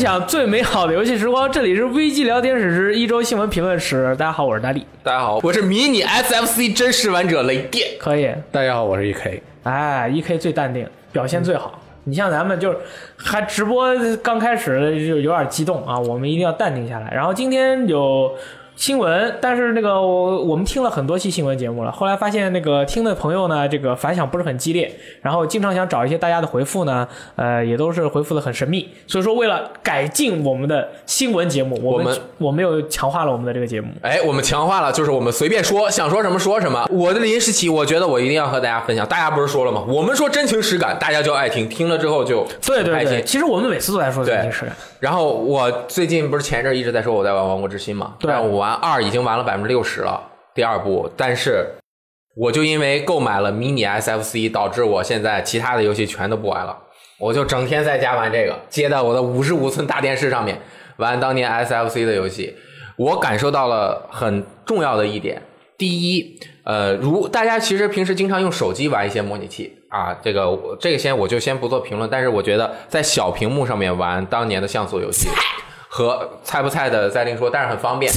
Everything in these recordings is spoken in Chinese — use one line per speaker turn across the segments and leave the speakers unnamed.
享最美好的游戏时光，这里是危机聊天室之一周新闻评论室。大家好，我是大力。
大家好，我是迷你 SFC 真实玩者雷电。
可以，
大家好，我是 EK。
哎，E K 最淡定，表现最好。你像咱们就是还直播刚开始就有点激动啊，我们一定要淡定下来。然后今天有新闻，但是那个我我们听了很多期新闻节目了，后来发现那个听的朋友呢，这个反响不是很激烈，然后经常想找一些大家的回复呢，呃，也都是回复的很神秘。所以说，为了改进我们的新闻节目，我们
我们
又强化了我们的这个节目。
哎，我们强化了，就是我们随便说，想说什么说什么。我的临时起，我觉得我一定要和大家分享。大家不是说了吗？我们说真情实感，大家就爱听，听了之后就
对对对，其实我们每次都在说这
对
件事。
然后我最近不是前一阵一直在说我在玩《王国之心》嘛，
对。
但我玩二已经玩了百分之六十了，第二部，但是我就因为购买了迷你 SFC，导致我现在其他的游戏全都不玩了，我就整天在家玩这个，接在我的五十五寸大电视上面玩当年 SFC 的游戏，我感受到了很重要的一点。第一，呃，如大家其实平时经常用手机玩一些模拟器啊，这个我这个先我就先不做评论，但是我觉得在小屏幕上面玩当年的像素游戏，和菜不菜的再另说，但是很方便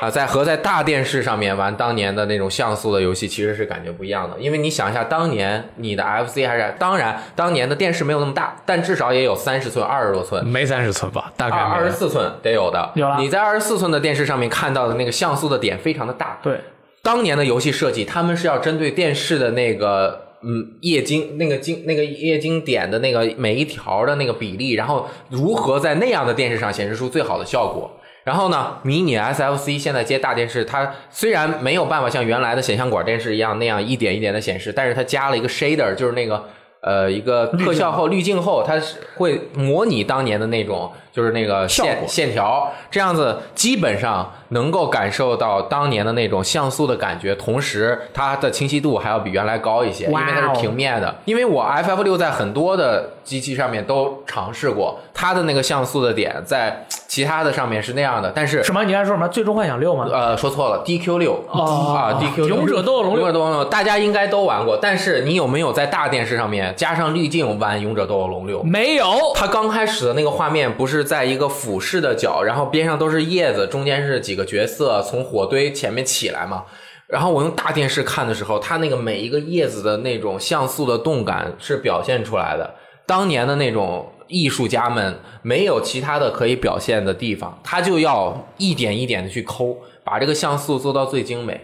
啊，在和在大电视上面玩当年的那种像素的游戏，其实是感觉不一样的。因为你想一下，当年你的 FC 还是当然当年的电视没有那么大，但至少也有三十寸、二十多寸，
没三十寸吧，大概
二二十四寸得有的。
有了
你在二十四寸的电视上面看到的那个像素的点非常的大，
对，
当年的游戏设计，他们是要针对电视的那个嗯液晶那个晶那个液晶点的那个每一条的那个比例，然后如何在那样的电视上显示出最好的效果。然后呢，迷你 SFC 现在接大电视，它虽然没有办法像原来的显像管电视一样那样一点一点的显示，但是它加了一个 shader，就是那个呃一个特效后滤镜后，它是会模拟当年的那种就是那个线线条，这样子基本上能够感受到当年的那种像素的感觉，同时它的清晰度还要比原来高一些，因为它是平面的。因为我 FF 六在很多的机器上面都尝试过，它的那个像素的点在其他的上面是那样的，但是
什么？你刚才说什么？最终幻想六吗？
呃，说错了，DQ 六
哦
啊，DQ
勇者斗恶龙六
勇者斗恶龙六，大家应该都玩过，但是你有没有在大电视上面加上滤镜玩勇者斗恶龙六？
没有。
它刚开始的那个画面不是在一个俯视的角，然后边上都是叶子，中间是几个角色从火堆前面起来嘛。然后我用大电视看的时候，它那个每一个叶子的那种像素的动感是表现出来的。当年的那种艺术家们没有其他的可以表现的地方，他就要一点一点的去抠，把这个像素做到最精美。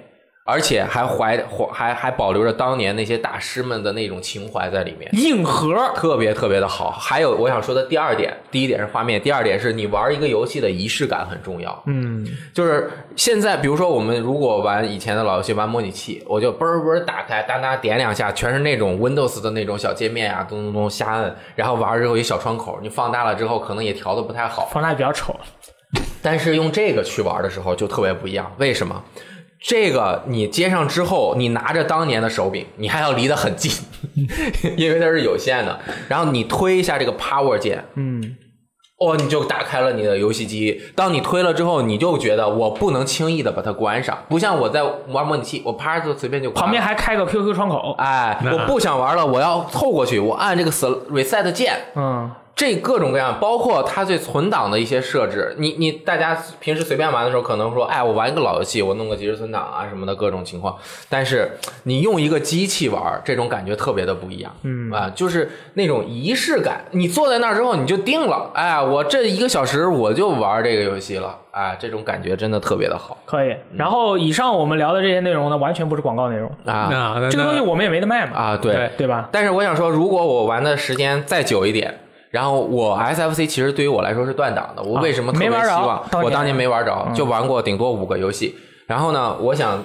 而且还怀怀还还保留着当年那些大师们的那种情怀在里面。
硬核，
特别特别的好。还有我想说的第二点，第一点是画面，第二点是你玩一个游戏的仪式感很重要。
嗯，
就是现在，比如说我们如果玩以前的老游戏，玩模拟器，我就嘣儿嘣打开，哒哒点两下，全是那种 Windows 的那种小界面啊，咚咚咚瞎摁，然后玩儿之后一小窗口，你放大了之后可能也调的不太好。
放大比较丑。
但是用这个去玩的时候就特别不一样，为什么？这个你接上之后，你拿着当年的手柄，你还要离得很近，因为它是有线的。然后你推一下这个 Power 键，
嗯，
哦，你就打开了你的游戏机。当你推了之后，你就觉得我不能轻易的把它关上，不像我在玩模拟器，我啪就随便就关
旁边还开个 QQ 窗口。
哎，我不想玩了，我要凑过去，我按这个 reset 键，
嗯，
这各种各样，包括它对存档的一些设置，你你大家平时随便玩的时候，可能说，哎，我玩一个老游戏，我弄个即时存档啊什么的各种情况。但是你用一个机器玩，这种感觉特别的不一样，嗯啊，就是那种仪式感。你坐在那儿之后，你就定了，哎，我这一个小时我就玩这个游戏了，哎，这种感觉真的特别的好
可以。然后以上我们聊的这些内容呢，完全不是广告内容，
啊
这个东西我们也没得卖嘛，
啊，对
对
对吧？
但是我想说，如果我玩的时间再久一点，然后我 SFC 其实对于我来说是断档的。我为什么特别希望？我当年没玩着，
嗯
就玩过顶多五个游戏。然后呢，我想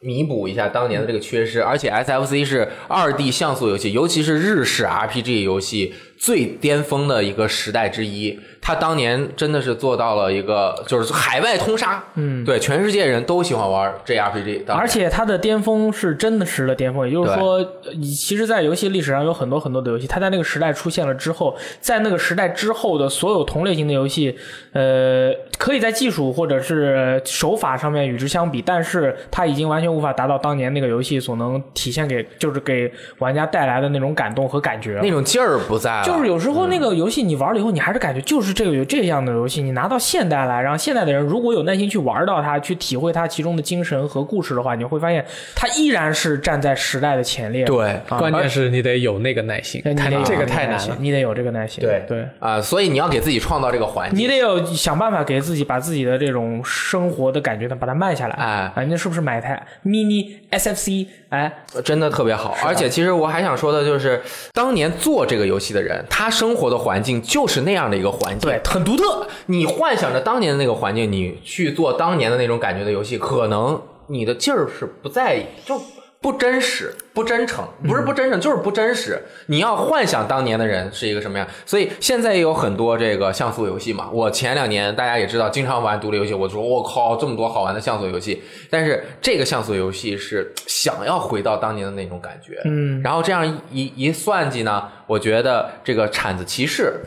弥补一下当年的这个缺失，而且 SFC 是二 D 像素游戏，尤其是日式 RPG 游戏最巅峰的一个时代之一。他当年真的是做到了一个就是海外通杀，
嗯
对，全世界人都喜欢玩 JRPG，
而且它的巅峰是真的实的巅峰，也就是说，呃其实，在游戏历史上有很多很多的游戏，它在那个时代出现了之后，在那个时代之后的所有同类型的游戏，呃，可以在技术或者是手法上面与之相比，但是它已经完全无法达到当年那个游戏所能体现给，就是给玩家带来的那种感动和感觉。
那种劲儿不在了。
就就是有时候那个游戏你玩了以后，你还是感觉就是这个有这样的游戏，你拿到现代来，让现代的人如果有耐心去玩到它，去体会它其中的精神和故事的话，你会发现它依然是站在时代的前列。
对
啊
关键是你得有那个耐心，这个太难了。
你得有这个耐心。
对
对。
啊、所以你要给自己创造这个环境。
你得有想办法给自己把自己的这种生活的感觉呢，把它慢下来。
哎
啊，那是不是买台 mini SFC？哎，
真的特别好，而且其实我还想说的就是，当年做这个游戏的人，他生活的环境就是那样的一个环境，
对，很独特。
你幻想着当年的那个环境，你去做当年的那种感觉的游戏，可能你的劲儿是不在，就不真实、不真诚，不是不真诚，就是不真实。你要幻想当年的人是一个什么样，所以现在也有很多这个像素游戏嘛。我前两年大家也知道，经常玩独立游戏，我说我靠，这么多好玩的像素游戏。但是这个像素游戏是想要回到当年的那种感觉，
嗯，
然后这样一一算计呢，我觉得这个铲子骑士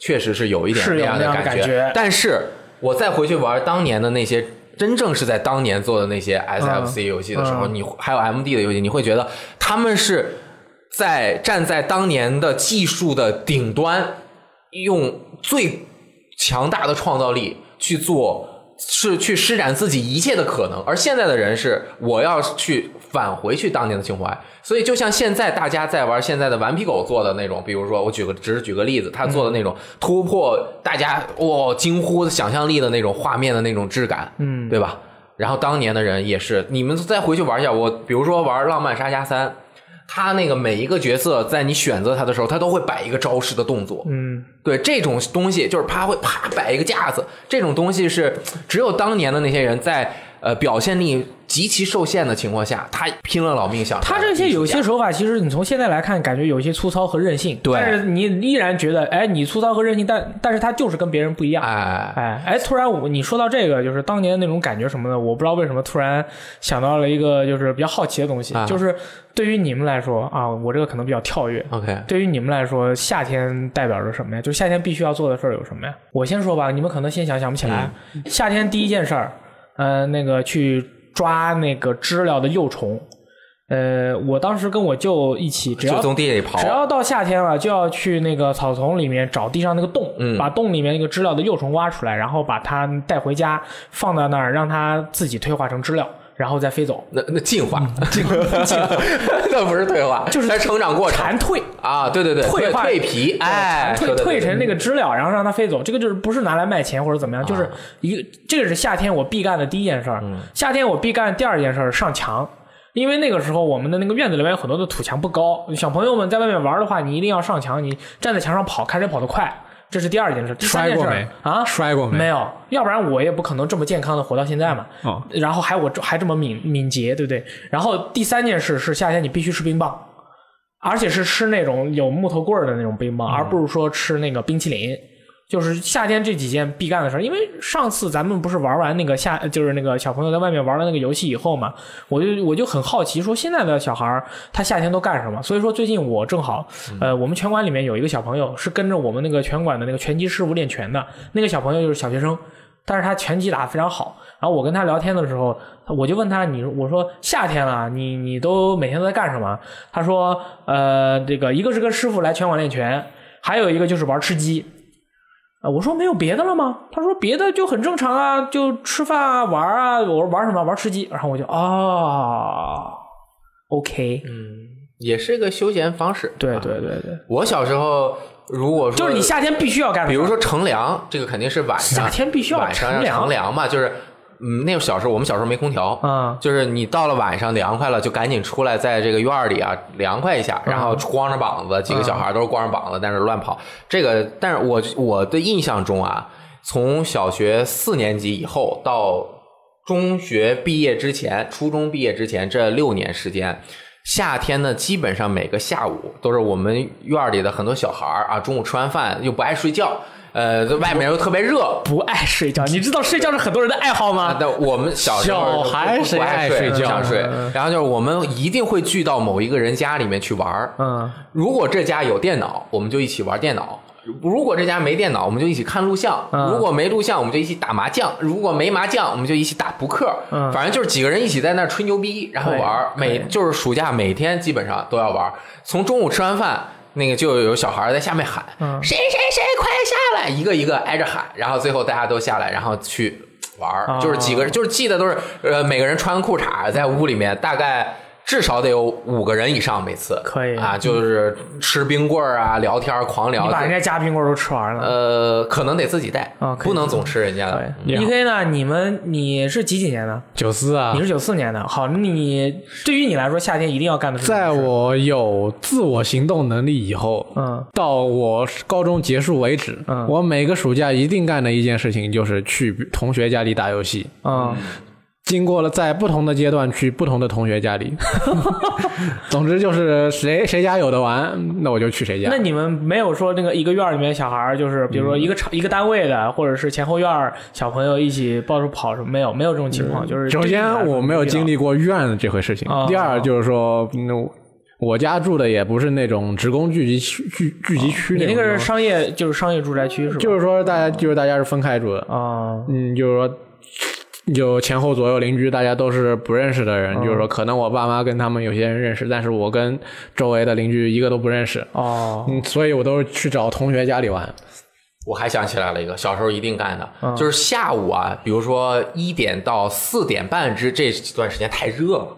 确实是有一点
是有
样的
那样的
感
感觉
但是我再回去玩当年的那些。真正是在当年做的那些 SFC 游戏的时候，
嗯。
你还有 MD 的游戏，你会觉得他们是在站在当年的技术的顶端，用最强大的创造力去做，是去施展自己一切的可能。而现在的人是，我要去返回去当年的情怀。所以，就像现在大家在玩现在的顽皮狗做的那种，比如说我举个只是举个例子，他做的那种突破大家哇、惊呼的想象力的那种画面的那种质感，
嗯
对吧？然后当年的人也是，你们再回去玩一下，我比如说玩《浪漫沙加三》，他那个每一个角色在你选择他的时候，他都会摆一个招式的动作，
嗯，
对这种东西，就是啪会啪摆一个架子，这种东西是只有当年的那些人在呃表现力极其受限的情况下，他拼了老命想
他这些有些手法，其实你从现在来看，感觉有些粗糙和任性。
对
但是你依然觉得，哎，你粗糙和任性，但但是他就是跟别人不一样。
哎
哎哎，突然我你说到这个，就是当年那种感觉什么的，我不知道为什么突然想到了一个就是比较好奇的东西，
啊
就是对于你们来说啊，我这个可能比较跳跃。
OK
对于你们来说，夏天代表着什么呀？就是夏天必须要做的事儿有什么呀？我先说吧，你们可能先想想不起来。
嗯
夏天第一件事儿，呃，那个去抓那个知了的幼虫。呃，我当时跟我舅一起，只要
从地里刨
只要到夏天了，就要去那个草丛里面找地上那个洞，
嗯
把洞里面那个知了的幼虫挖出来，然后把它带回家，放在那儿，让它自己退化成知了，然后再飞走。
那那 进化，进化，那不是退化，
就是
它成长过程
蝉蜕，
啊，对对对，
退化
蜕皮，哎，
蜕蜕成那个知了，然后让它飞走。这个就是不是拿来卖钱或者怎么
啊
样，就是一个这个是夏天我必干的第一件事儿。
嗯
夏天我必干的第二件事儿上墙。因为那个时候我们的那个院子里面有很多的土墙不高，小朋友们在外面玩的话，你一定要上墙，你站在墙上跑，看谁跑得快，这是第二件事。第三件事
摔过没
啊？
摔过没
没有，要不然我也不可能这么健康的活到现在嘛。
哦
然后还我还这么敏敏捷，对不对？然后第三件事是夏天你必须吃冰棒，而且是吃那种有木头棍儿的那种冰棒，而不是说吃那个冰淇淋。就是夏天这几件必干的事儿，因为上次咱们不是玩完那个夏，就是那个小朋友在外面玩了那个游戏以后嘛，我就我就很好奇，说现在的小孩儿他夏天都干什么？所以说最近我正好，呃，我们拳馆里面有一个小朋友是跟着我们那个拳馆的那个拳击师傅练拳的，那个小朋友就是小学生，但是他拳击打得非常好。然后我跟他聊天的时候，我就问他，你我说夏天了，你你都每天都在干什么？他说，呃，这个一个是跟师傅来拳馆练拳，还有一个就是玩吃鸡。啊，我说没有别的了吗？他说别的就很正常啊，就吃饭啊，玩啊。我说玩什么？玩吃鸡。然后我就啊，OK，嗯
也是个休闲方式。
对
啊
对对对，
我小时候如果说
就是你夏天必须要干
比如说乘凉，这个肯定是晚上，
夏天必须要
晚上
乘凉
嘛，就是嗯，那个小时候我们小时候没空调，
嗯
就是你到了晚上凉快了，就赶紧出来，在这个院里啊凉快一下，然后光着膀子，几个小孩都是光着膀子，在那乱跑。这个，但是我我的印象中啊，从小学四年级以后到中学毕业之前，初中毕业之前这六年时间。夏天呢，基本上每个下午都是我们院里的很多小孩儿啊，中午吃完饭又不爱睡觉，呃，在外面又特别热，
不爱睡觉。你知道睡觉是很多人的爱好
啊，
吗？
但我们小时候
小孩
不
谁
爱睡
睡觉
想睡
嗯，
然后就是我们一定会聚到某一个人家里面去玩儿
嗯，
如果这家有电脑，我们就一起玩电脑；如果这家没电脑，我们就一起看录像；
嗯
如果没录像，我们就一起打麻将；如果没麻将，我们就一起打扑克。
嗯
反正就是几个人一起在那儿吹牛逼，然后玩每就是暑假每天基本上都要玩，从中午吃完饭。那个就有小孩在下面喊，
嗯
谁谁谁快下来，一个一个挨着喊，然后最后大家都下来，然后去玩就是几个人，就是记得都是呃每个人穿裤衩在屋里面，大概。至少得有五个人以上，每次
可以
啊，就是吃冰棍儿啊，聊天儿狂聊
你。把人家家冰棍儿都吃完了。
呃，可能得自己带
啊
不能总吃人家的。
对，E K 呢？你们你是几几年的？
九四啊
你，是九四年的。好，你对于你来说，夏天一定要干的
在我有自我行动能力以后，
嗯
到我高中结束为止，
嗯
我每个暑假一定干的一件事情就是去同学家里打游戏。
嗯
经过了在不同的阶段去不同的同学家里，总之就是谁谁家有的玩，那我就去谁家
那。你们没有说那个一个院里面小孩儿，就是比如说一个厂、一个单位的，或者是前后院小朋友一起到处跑什么？没有，没有这种情况。就是
首先我没有经
历。
过院这回事情
哦，
第二就是说，嗯我家住的也不是那种职工聚集区聚聚集区
你那个是商业，就是商业住宅区是吧？
就是说大家就是大家是分开住的，
啊、
嗯，就是说。就前后左右邻居，大家都是不认识的人，就是说，可能我爸妈跟他们有些人认识，但是我跟周围的邻居一个都不认识，
哦，
嗯，所以我都是去找同学家里玩。
我还想起来了一个小时候一定干的，
嗯。
就是下午啊，比如说一点到四点半之这段时间太热了，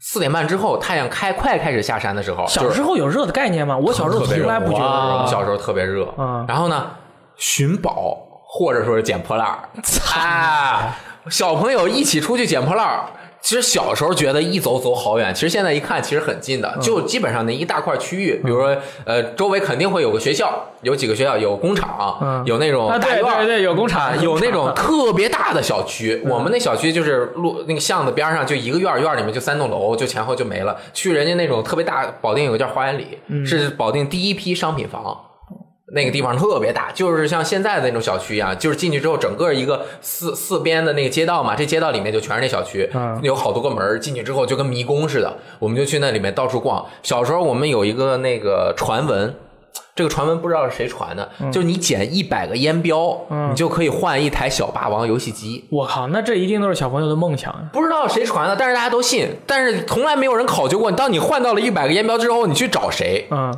四点半之后太阳开快开始下山的时候，
小时候有热的概念吗？我小时候从来不觉得
哇
热。
小时候特别热。
嗯。
然后呢，寻宝或者说是捡破烂儿，啊，小朋友一起出去捡破烂儿。其实小时候觉得一走走好远，其实现在一看其实很近
嗯
的，就基本上那一大块区域，比如说呃周围肯定会有个学校，有几个学校，有工厂，
嗯
有那种大院儿
对对有工厂
啊有那种特别大的小区。我们那小区就是路那个巷子边上就一个院，院里面就三栋楼，就前后就没了。去人家那种特别大，保定有个叫花园里，是保定第一批商品房。那个地方特别大，就是像现在的那种小区一样，就是进去之后，整个一个四四边的那个街道嘛，这街道里面就全是那小区，
嗯
有好多个门儿，进去之后就跟迷宫似的，我们就去那里面到处逛。小时候我们有一个那个传闻，这个传闻不知道是谁传的，就是你捡一百个烟标，你就可以换一台小霸王游戏机。
我靠，那这一定都是小朋友的梦想。
不知道谁传的，但是大家都信，但是从来没有人考究过，当你换到了一百个烟标之后，你去找谁？
嗯，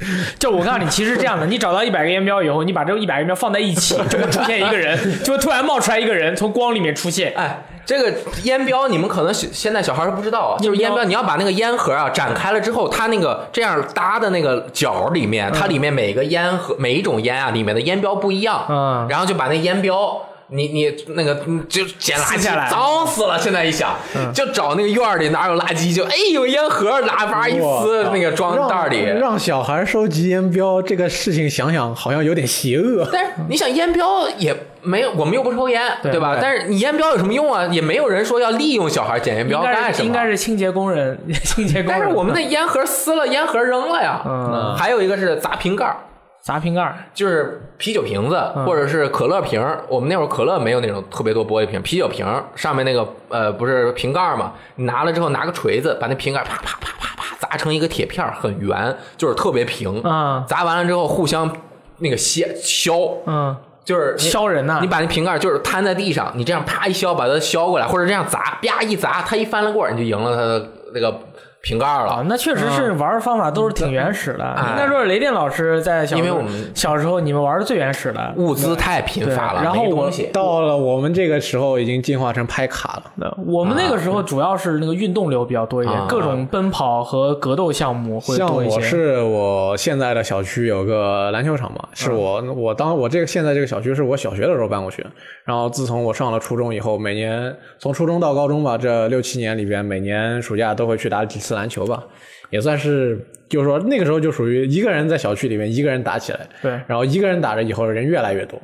就我告诉你，其实是这样的，你找到一百个烟标以后，你把这一百个烟标放在一起，就会出现一个人，就会突然冒出来一个人从光里面出现。
哎，这个烟标你们可能现在小孩儿不知道啊，就是烟
标，
你要把那个烟盒啊展开了之后，它那个这样搭的那个角里面，它里面每个烟盒每一种烟啊里面的烟标不一样，
嗯
然后就把那烟标。你你那个嗯就捡垃圾
来
脏死了，现在一想，就找那个院儿里哪有垃圾，就哎有烟盒，拿把一撕那个装袋里。
让让小孩收集烟标这个事情，想想好像有点邪恶。
但是你想烟标也没有，我们又不抽烟，
对
吧？
对
但是你烟标有什么用啊？也没有人说要利用小孩捡烟标干什么。
应该是清洁工人，清洁工人。
但是我们的烟盒撕了，烟盒扔了呀。
嗯
还有一个是砸瓶盖儿，
砸瓶盖儿，
就是啤酒瓶子
嗯
或者是可乐瓶儿。我们那会儿可乐没有那种特别多玻璃瓶，啤酒瓶儿上面那个呃不是瓶盖儿嘛？你拿了之后拿个锤子把那瓶盖儿啪啪啪啪啪砸成一个铁片儿，很圆，就是特别平。
嗯
砸完了之后互相那个削削，
嗯，
就是
削人呐
你把那瓶盖就是摊在地上，你这样啪一削，把它削过来，或者这样砸，啪一砸，它一翻了过来，你就赢了它的那个瓶盖了。
啊，那确实是玩方法都是挺原始的。
哎
应该说是雷电老师在小时候
因为我们
小时候你们玩的最原始的。
物资太贫乏了，
然后我
到了我们这个时候，已经进化成拍卡了。
那我们那个时候主要是那个运动流比较多一点，
啊
各种奔跑和格斗项目会
像
多一些。
我是我现在的小区有个篮球场嘛，是我我当我这个现在这个小区是我小学的时候搬过去的，然后自从我上了初中以后，每年从初中到高中吧，这六七年里边，每年暑假都会去打几次篮球吧，也算是就是说那个时候就属于一个人在小区里面一个人打起来，
对
然后一个人打着以后人越来越多。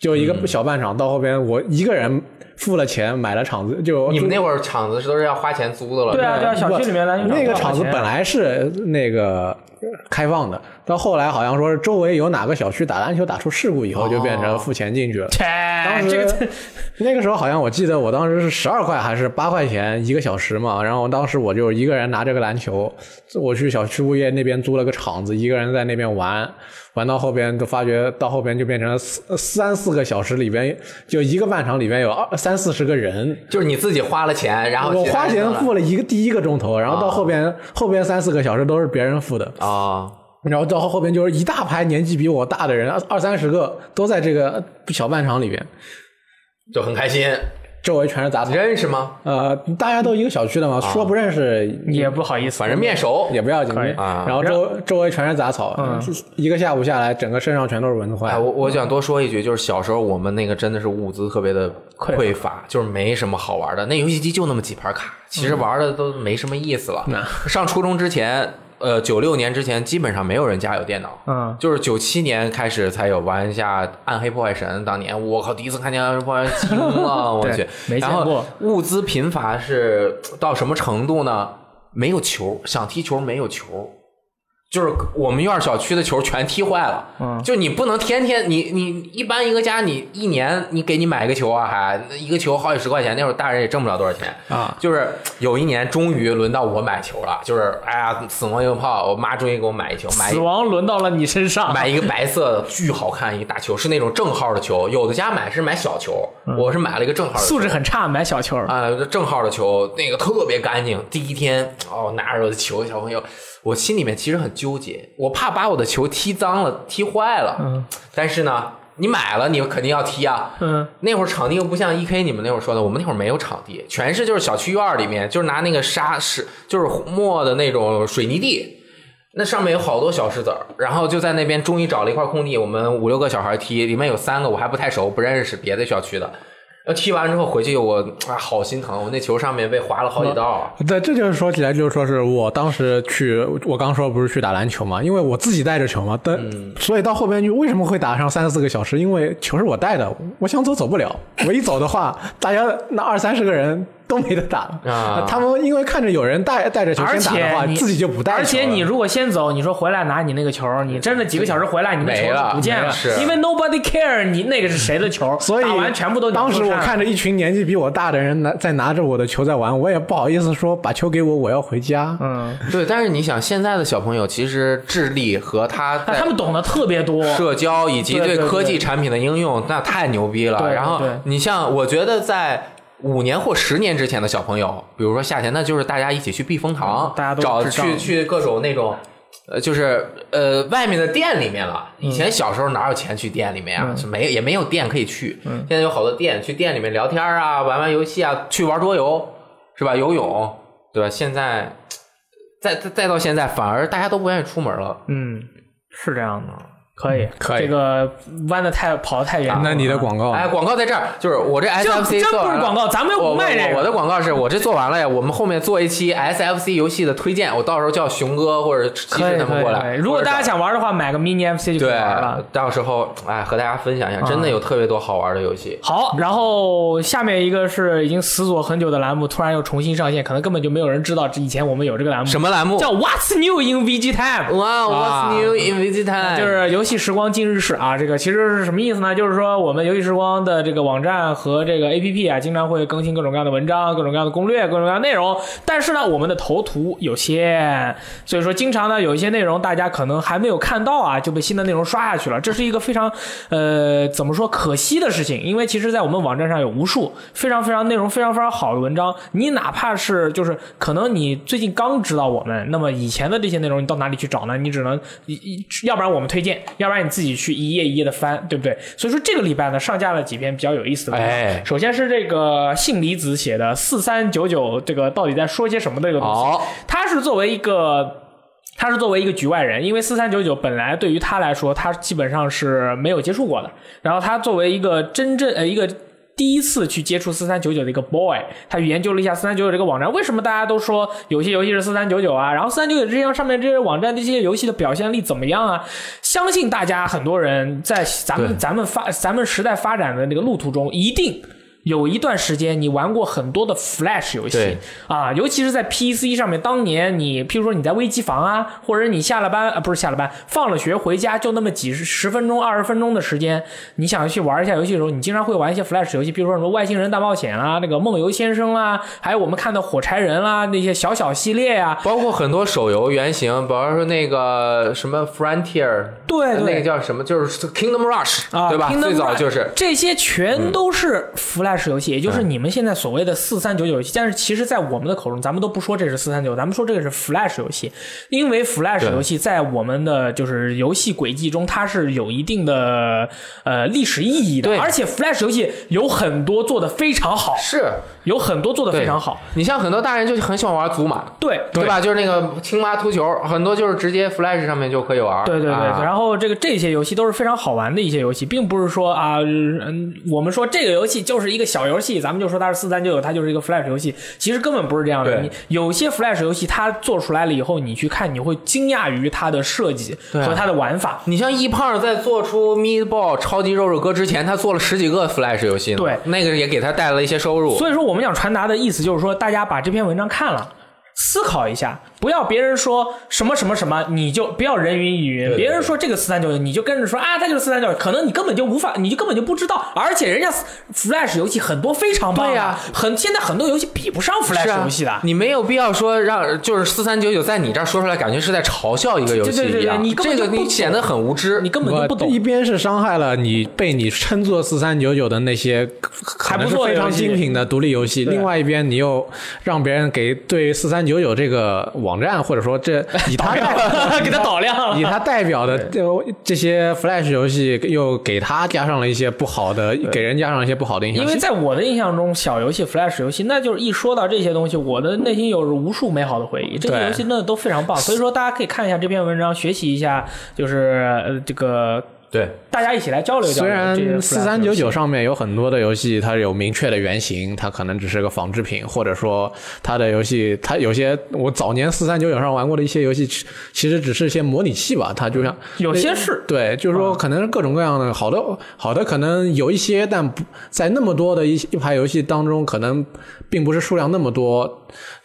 就一个小半场，到后边我一个人付了钱买了场子，就
你们那会儿场子是都是要花钱租的了，
对啊对啊，小区里面篮球场
那个场子本来是那个开放的，到后来好像说是周围有哪个小区打篮球打出事故以后，就变成付钱进去了。
切
当时
这个
那个时候好像我记得我当时是十二块还是八块钱一个小时嘛，然后当时我就一个人拿着个篮球，我去小区物业那边租了个场子，一个人在那边玩，玩到后边就发觉到后边就变成四三四个小时里边就一个半场里边有二三三四十个人，
就是你自己花了钱，然后
我花钱付了一个第一个钟头，然后到后边、后边三四个小时都是别人付的，
啊，
然后到后边就是一大排年纪比我大的人，二二三十个都在这个小半场里边，
就很开心。
周围全是杂草。
认识吗？
呃，大家都一个小区的嘛，说不认识
也不好意思，
反正面熟。
也不要紧
啊
然后周周围全是杂草，
嗯
一个下午下来，整个身上全都是蚊子。
我我想多说一句，就是小时候我们那个真的是物资特别的
匮乏
匮乏，就是没什么好玩的。那游戏机就那么几盘卡，其实玩的都没什么意思了。上初中之前，呃，九六年之前，基本上没有人家有电脑。
嗯，
就是九七年开始才有玩一下《暗黑破坏神》，当年我靠，第一次看见《暗黑破坏神》惊了，我去！
没见
然后
过
物资贫乏是到什么程度呢？没有球，想踢球没有球，就是我们院小区的球全踢坏了。
嗯
就你不能天天你你一般一个家你一年你给你买个球啊，还一个球好几十块钱，那会儿大人也挣不了多少钱
啊。
就是有一年终于轮到我买球了，就是哎呀死亡硬炮，我妈终于给我买一球，买
死亡轮到了你身上，
买一个白色的，巨好看一个大球，是那种正号的球。有的家买是买小球，我是买了一个正号的球
素质很差，买小球儿。
啊、正号的球，那个特别干净。第一天哦，拿着我的球，小朋友，我心里面其实很纠结，我怕把我的球踢脏了、踢坏了。
嗯，
但是呢，你买了，你肯定要踢啊。
嗯，
那会儿场地又不像 E K 你们那会儿说的，我们那会儿没有场地，全是就是小区院里面，就是拿那个沙石，就是磨的那种水泥地。那上面有好多小石子儿，然后就在那边终于找了一块空地，我们五六个小孩踢，里面有三个我还不太熟，不认识别的小区的。要踢完之后回去我啊好心疼，我那球上面被划了好几道啊。
对，这就是说起来，就是说是我当时去，我刚说不是去打篮球嘛，因为我自己带着球嘛，但、
嗯
所以到后边就为什么会打上三四个小时？因为球是我带的，我想走走不了，我一走的话，大家那二三十个人都没得打了。
啊。
他们因为看着有人带带着球先打的话，自己就不带。
而且你如果先走，你说回来拿你那个球，你真的几个小时回来，你那球不见了，
是。
因为 nobody care 你那个是谁的球，
所以
打完全部都
当时我看着一群年纪比我大的人拿在拿着我的球在玩，我也不好意思说把球给我，我要回家。
嗯，
对，但是你想，现在的小朋友其实智力和他
他们懂得特别多，
社交以及
对
科技产品的应用，那太牛逼了。然后你像，我觉得在五年或十年之前的小朋友，比如说夏天，那就是大家一起去避风塘，
嗯大家都
找去去各种那种。呃，就是呃，外面的店里面了。以前小时候哪有钱去店里面啊？
嗯
是没也没有店可以去。现在有好多店，去店里面聊天啊，玩玩游戏啊，去玩桌游，是吧？游泳，对吧？现在再再再到现在，反而大家都不愿意出门了。
嗯，是这样的，可以，
可以
这个弯的太跑的太远。
那你的广告，
哎，广告在这儿，就是我这
这
SFC
这
做完了
不是广告，咱们不卖这个。
我我的广告是我这做完了呀，我们后面做一期 SFC 游戏的推荐，我到时候叫熊哥或者骑
可以
士他们过来。
如果大家想玩的话，买个 mini FC 就可以
对
玩了。，
到时候哎和大家分享一下，真的有特别多好玩的游戏。
好，然后下面一个是已经死锁很久的栏目，突然又重新上线，可能根本就没有人知道以前我们有这个栏目，
什么栏目？
叫 What's New in VG Time。
哇
啊
，What's new in VG Time？
就是游戏时光今日事啊，这个其实是什么意思呢？就是说我们游戏时光的这个网站和这个 APP 啊，经常会更新各种各样的文章、各种各样的攻略、各种各样的内容。但是呢，我们的头图有限，所以说经常呢有一些内容大家可能还没有看到啊，就被新的内容刷下去了。这是一个非常呃怎么说可惜的事情，因为其实在我们网站上有无数非常非常内容非常非常好的文章，你哪怕是就是可能你最近刚知道我们，那么以前的这些内容你到哪里去找呢？你只能一一要不然我们推荐，要不然你自己去一页一页的翻，对不对？所以说这个礼拜呢上架了几篇比较有意思的文章。
哎
首先是这个信离子写的四三九九，这个到底在说些什么的这个东西？
好，
他是作为一个。他是作为一个局外人，因为四三九九本来对于他来说，他基本上是没有接触过的。然后他作为一个真正呃一个第一次去接触四三九九的一个 boy，他去研究了一下四三九九这个网站，为什么大家都说有些游戏是四三九九啊？然后四三九九这些上面这些网站这些游戏的表现力怎么样啊？相信大家很多人在咱们咱们发咱们时代发展的那个路途中，一定。有一段时间，你玩过很多的 Flash 游戏啊，尤其是在 PC 上面。当年你，譬如说你在微机房啊，或者你下了班啊，不是下了班，放了学回家，就那么几十十分钟、二十分钟的时间，你想去玩一下游戏的时候，你经常会玩一些 Flash 游戏，比如说什么外星人大冒险啊，那个梦游先生啦，还有我们看的火柴人啦，那些小小系列啊，
包括很多手游原型，比方说那个什么 Frontier，
对对。
那个叫什么，就是 Kingdom Rush，
啊，
对吧
？Kingdom
最早就是。
这些全都是 Flash Flash 游戏，也就是你们现在所谓的四三九九游戏，但是其实，在我们的口中，咱们都不说这是四三九，咱们说这个是 Flash 游戏，因为 Flash 游戏在我们的就是游戏轨迹中，它是有一定的呃历史意义的，
对。
而且 Flash 游戏有很多做的非常好，
是。
有很多做的非常好，
你像很多大人就很喜欢玩祖玛，
对。
对吧？就是那个青蛙突球，很多就是直接 Flash 上面就可以玩。
对对对，
啊。
然后这个这些游戏都是非常好玩的一些游戏，并不是说啊，嗯，我们说这个游戏就是一个小游戏，咱们就说它是四三九九，它就是一个 Flash 游戏，其实根本不是这样的。有些 Flash 游戏它做出来了以后，你去看，你会惊讶于它的设计和它的玩法。
你像易胖在做出 Meatball 超级肉肉哥之前，他做了十几个 Flash 游戏呢，
对
那个也给他带来了一些收入。
所以说，我们想传达的意思就是说，大家把这篇文章看了。思考一下，不要别人说什么什么什么，你就不要人云亦云。
对对
别人说这个四三九九，你就跟着说啊，它就是四三九九，可能你根本就无法，你就根本就不知道。而且人家 Flash 游戏很多非常棒的，
对呀
很现在很多游戏比不上 Flash
啊
游戏的。
你没有必要说让就是四三九九在你这儿说出来，感觉是在嘲笑一个游戏
对对对对
一样。这个
你根本就
显得很无知。
你根本就不懂
一。边是伤害了你被你称作四三九九的那些还不是非常精品的独立游戏，
对
另外一边你又让别人给对四三九九这个网站或者说这 以它
给他导量
以它代表的就这些 Flash 游戏，又给它加上了一些不好的，给人加上了一些不好的印象。
因为在我的印象中，小游戏、Flash 游戏，那就是一说到这些东西，我的内心有着无数美好的回忆。这些游戏真的都非常棒，所以说大家可以看一下这篇文章，学习一下，就是呃这个
对，
大家一起来交流交流。虽
然四三九九上面有很多的游戏，它有明确的原型，它可能只是个仿制品，或者说它的游戏，它有些我早年四三九九上玩过的一些游戏，其其实只是一些模拟器吧，它就像
有些是
对，就是说可能各种各样的好的好的可能有一些，但不在那么多的一一排游戏当中，可能并不是数量那么多。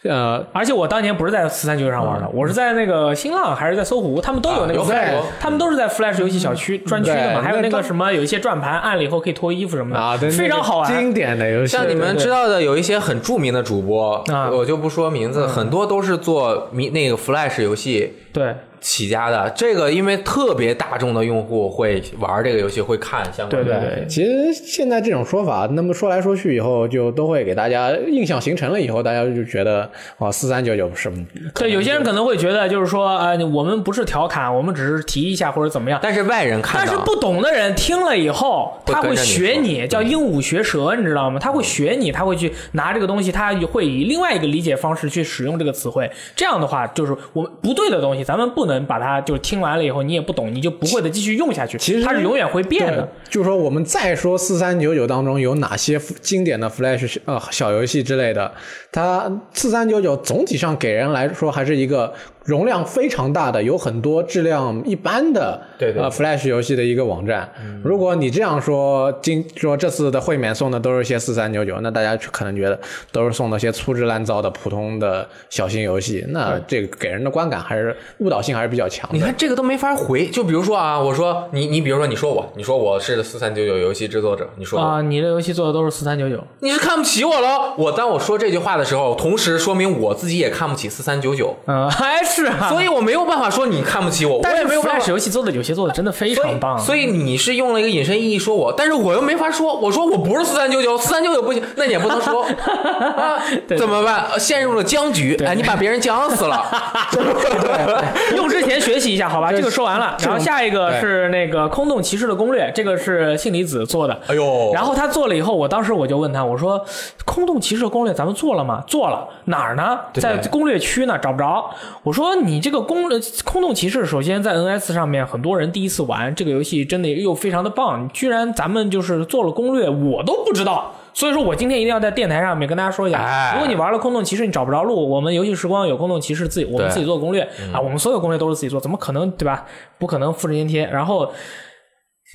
呃，
而且我当年不是在四三九九上玩的，我是在那个新浪还是在搜狐，他们都有那个他们都是在 Flash 游戏小区专区的嘛，还有那个什么有一些转盘按了以后可以脱衣服什么的，
啊，对
非常好玩。
经典的游戏。
像你们知道的，有一些很著名的主播，
啊。
我就不说名字，很多都是做迷那个 Flash 游戏
对，
起家的。这个因为特别大众的用户会玩这个游戏，会看相关的。
对对对
其实现在这种说法，那么说来说去以后，就都会给大家印象形成了以后，大家就觉得哦，四三九九是
对，有些人可能会觉得就是说，呃，我们不是调侃，我们只是提一下或者怎么样。
但是外人看，
但是不懂的人听了以后，他会学你，叫鹦鹉学舌，你知道吗？他会学你，他会去拿这个东西，他会以另外一个理解方式去使用这个词汇。这样的话，就是我们不对的东西，咱们不能把它就是听完了以后你也不懂，你就不会的继续用下去。
其实
它是永远会变的。
就是说我们再说四三九九当中有哪些经典的 Flash 呃小游戏之类的，它四三九九总体上给人来说还是一个容量非常大的，有很多质量一般的
对对
呃 Flash 游戏的一个网站。如果你这样说，今说这次的会免送的都是些四三九九，那大家可能觉得都是送的些粗制滥造的普通的小型游戏，那这个给人的观感还是误导性还是比较强的。
你看这个都没法回。就比如说啊，我说你你比如说你说我，你说我是四三九九游戏制作者，你说我
啊，你的游戏做的都是四三九九，
你是看不起我喽？我当我说这句话的时候，同时说明我自己也看不起四三九九，
嗯，还是啊。
所以我没有办法说你看不起我，我
但是
也没有办法。
游戏做的有些做的真的非常棒。
所以你是用了一个隐身意义说我，但是我又没法说，我说我不是四三九九，四三九九不行，那你也不能说，怎么办？呃陷入了僵局，哎，你把别人僵死了，
用之前学习一下，好吧？这个说完了，然后下一个是那个空洞骑士的攻略，这个是信离子做的。
哎呦
然后他做了以后，我当时我就问他，我说：“空洞骑士的攻略咱们做了吗？做了，哪儿呢？在攻略区呢，找不着。”我说：“你这个攻略空洞骑士，首先在 NS 上面很多人第一次玩这个游戏，真的又非常的棒。你居然咱们就是做了攻略，我都不知道。”所以说我今天一定要在电台上面跟大家说一下，
哎
如果你玩了空洞骑士，你找不着路，我们游戏时光有空洞骑士自己我们自己做攻略啊，我们所有攻略都是自己做，怎么可能对吧？不可能复制粘贴。然后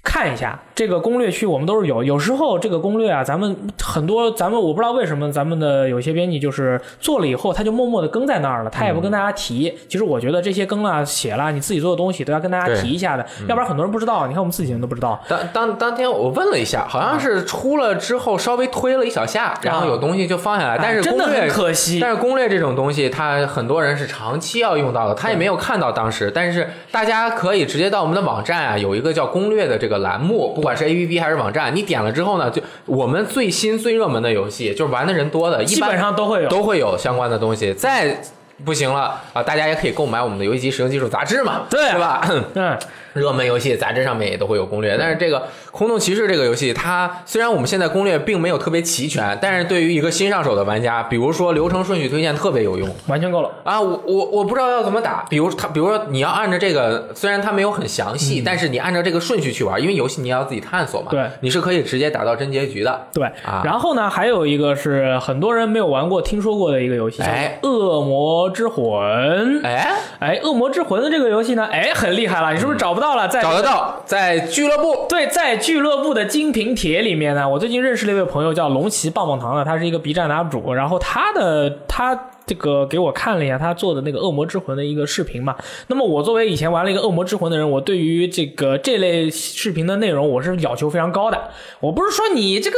看一下这个攻略区，我们都是有。有时候这个攻略啊，咱们很多，咱们我不知道为什么咱们的有些编辑就是做了以后，他就默默的更在那儿了，他也不跟大家提。其实我觉得这些更啊、写了，你自己做的东西都要跟大家提一下的，要不然很多人不知道。你看我们自己人都不知道。
当当当天我问了一下，好像是出了之后稍微推了一小下，然后有东西就放下来，但是
哎真的很可惜
但是攻略这种东西，它很多人是长期要用到的，他也没有看到当时，但是大家可以直接到我们的网站啊，有一个叫攻略的这个栏目，不管是 APP 还是网站，你点了之后呢，就我们最新最热门的游戏，就是玩的人多的，
基本上都会有。
都会有相关的东西。再不行了啊，大家也可以购买我们的游戏机使用技术杂志嘛，
对啊
是吧？
嗯，
热门游戏杂志上面也都会有攻略，但是这个《空洞骑士》这个游戏，它虽然我们现在攻略并没有特别齐全，但是对于一个新上手的玩家，比如说流程顺序推荐特别有用
完全够了。
啊！我我我不知道要怎么打，比如他，比如说你要按照这个，虽然它没有很详细，但是你按照这个顺序去玩，因为游戏你要自己探索嘛，
对
你是可以直接打到真结局的。
对，
啊
然后呢，还有一个是很多人没有玩过、听说过的一个游戏，叫
哎《
恶魔之魂》。
哎，
哎，《恶魔之魂》的这个游戏呢，哎，很厉害了，你是不是找不到了？在
找得到，在俱乐部
对，在俱乐部的精品帖里面呢，我最近认识了一位朋友叫龙骑棒棒糖的，他是一个 B 站 UP 主，然后他的他。这个给我看了一下他做的那个《恶魔之魂》的一个视频嘛。那么我作为以前玩了一个《恶魔之魂》的人，我对于这个这类视频的内容我是要求非常高的。我不是说你这个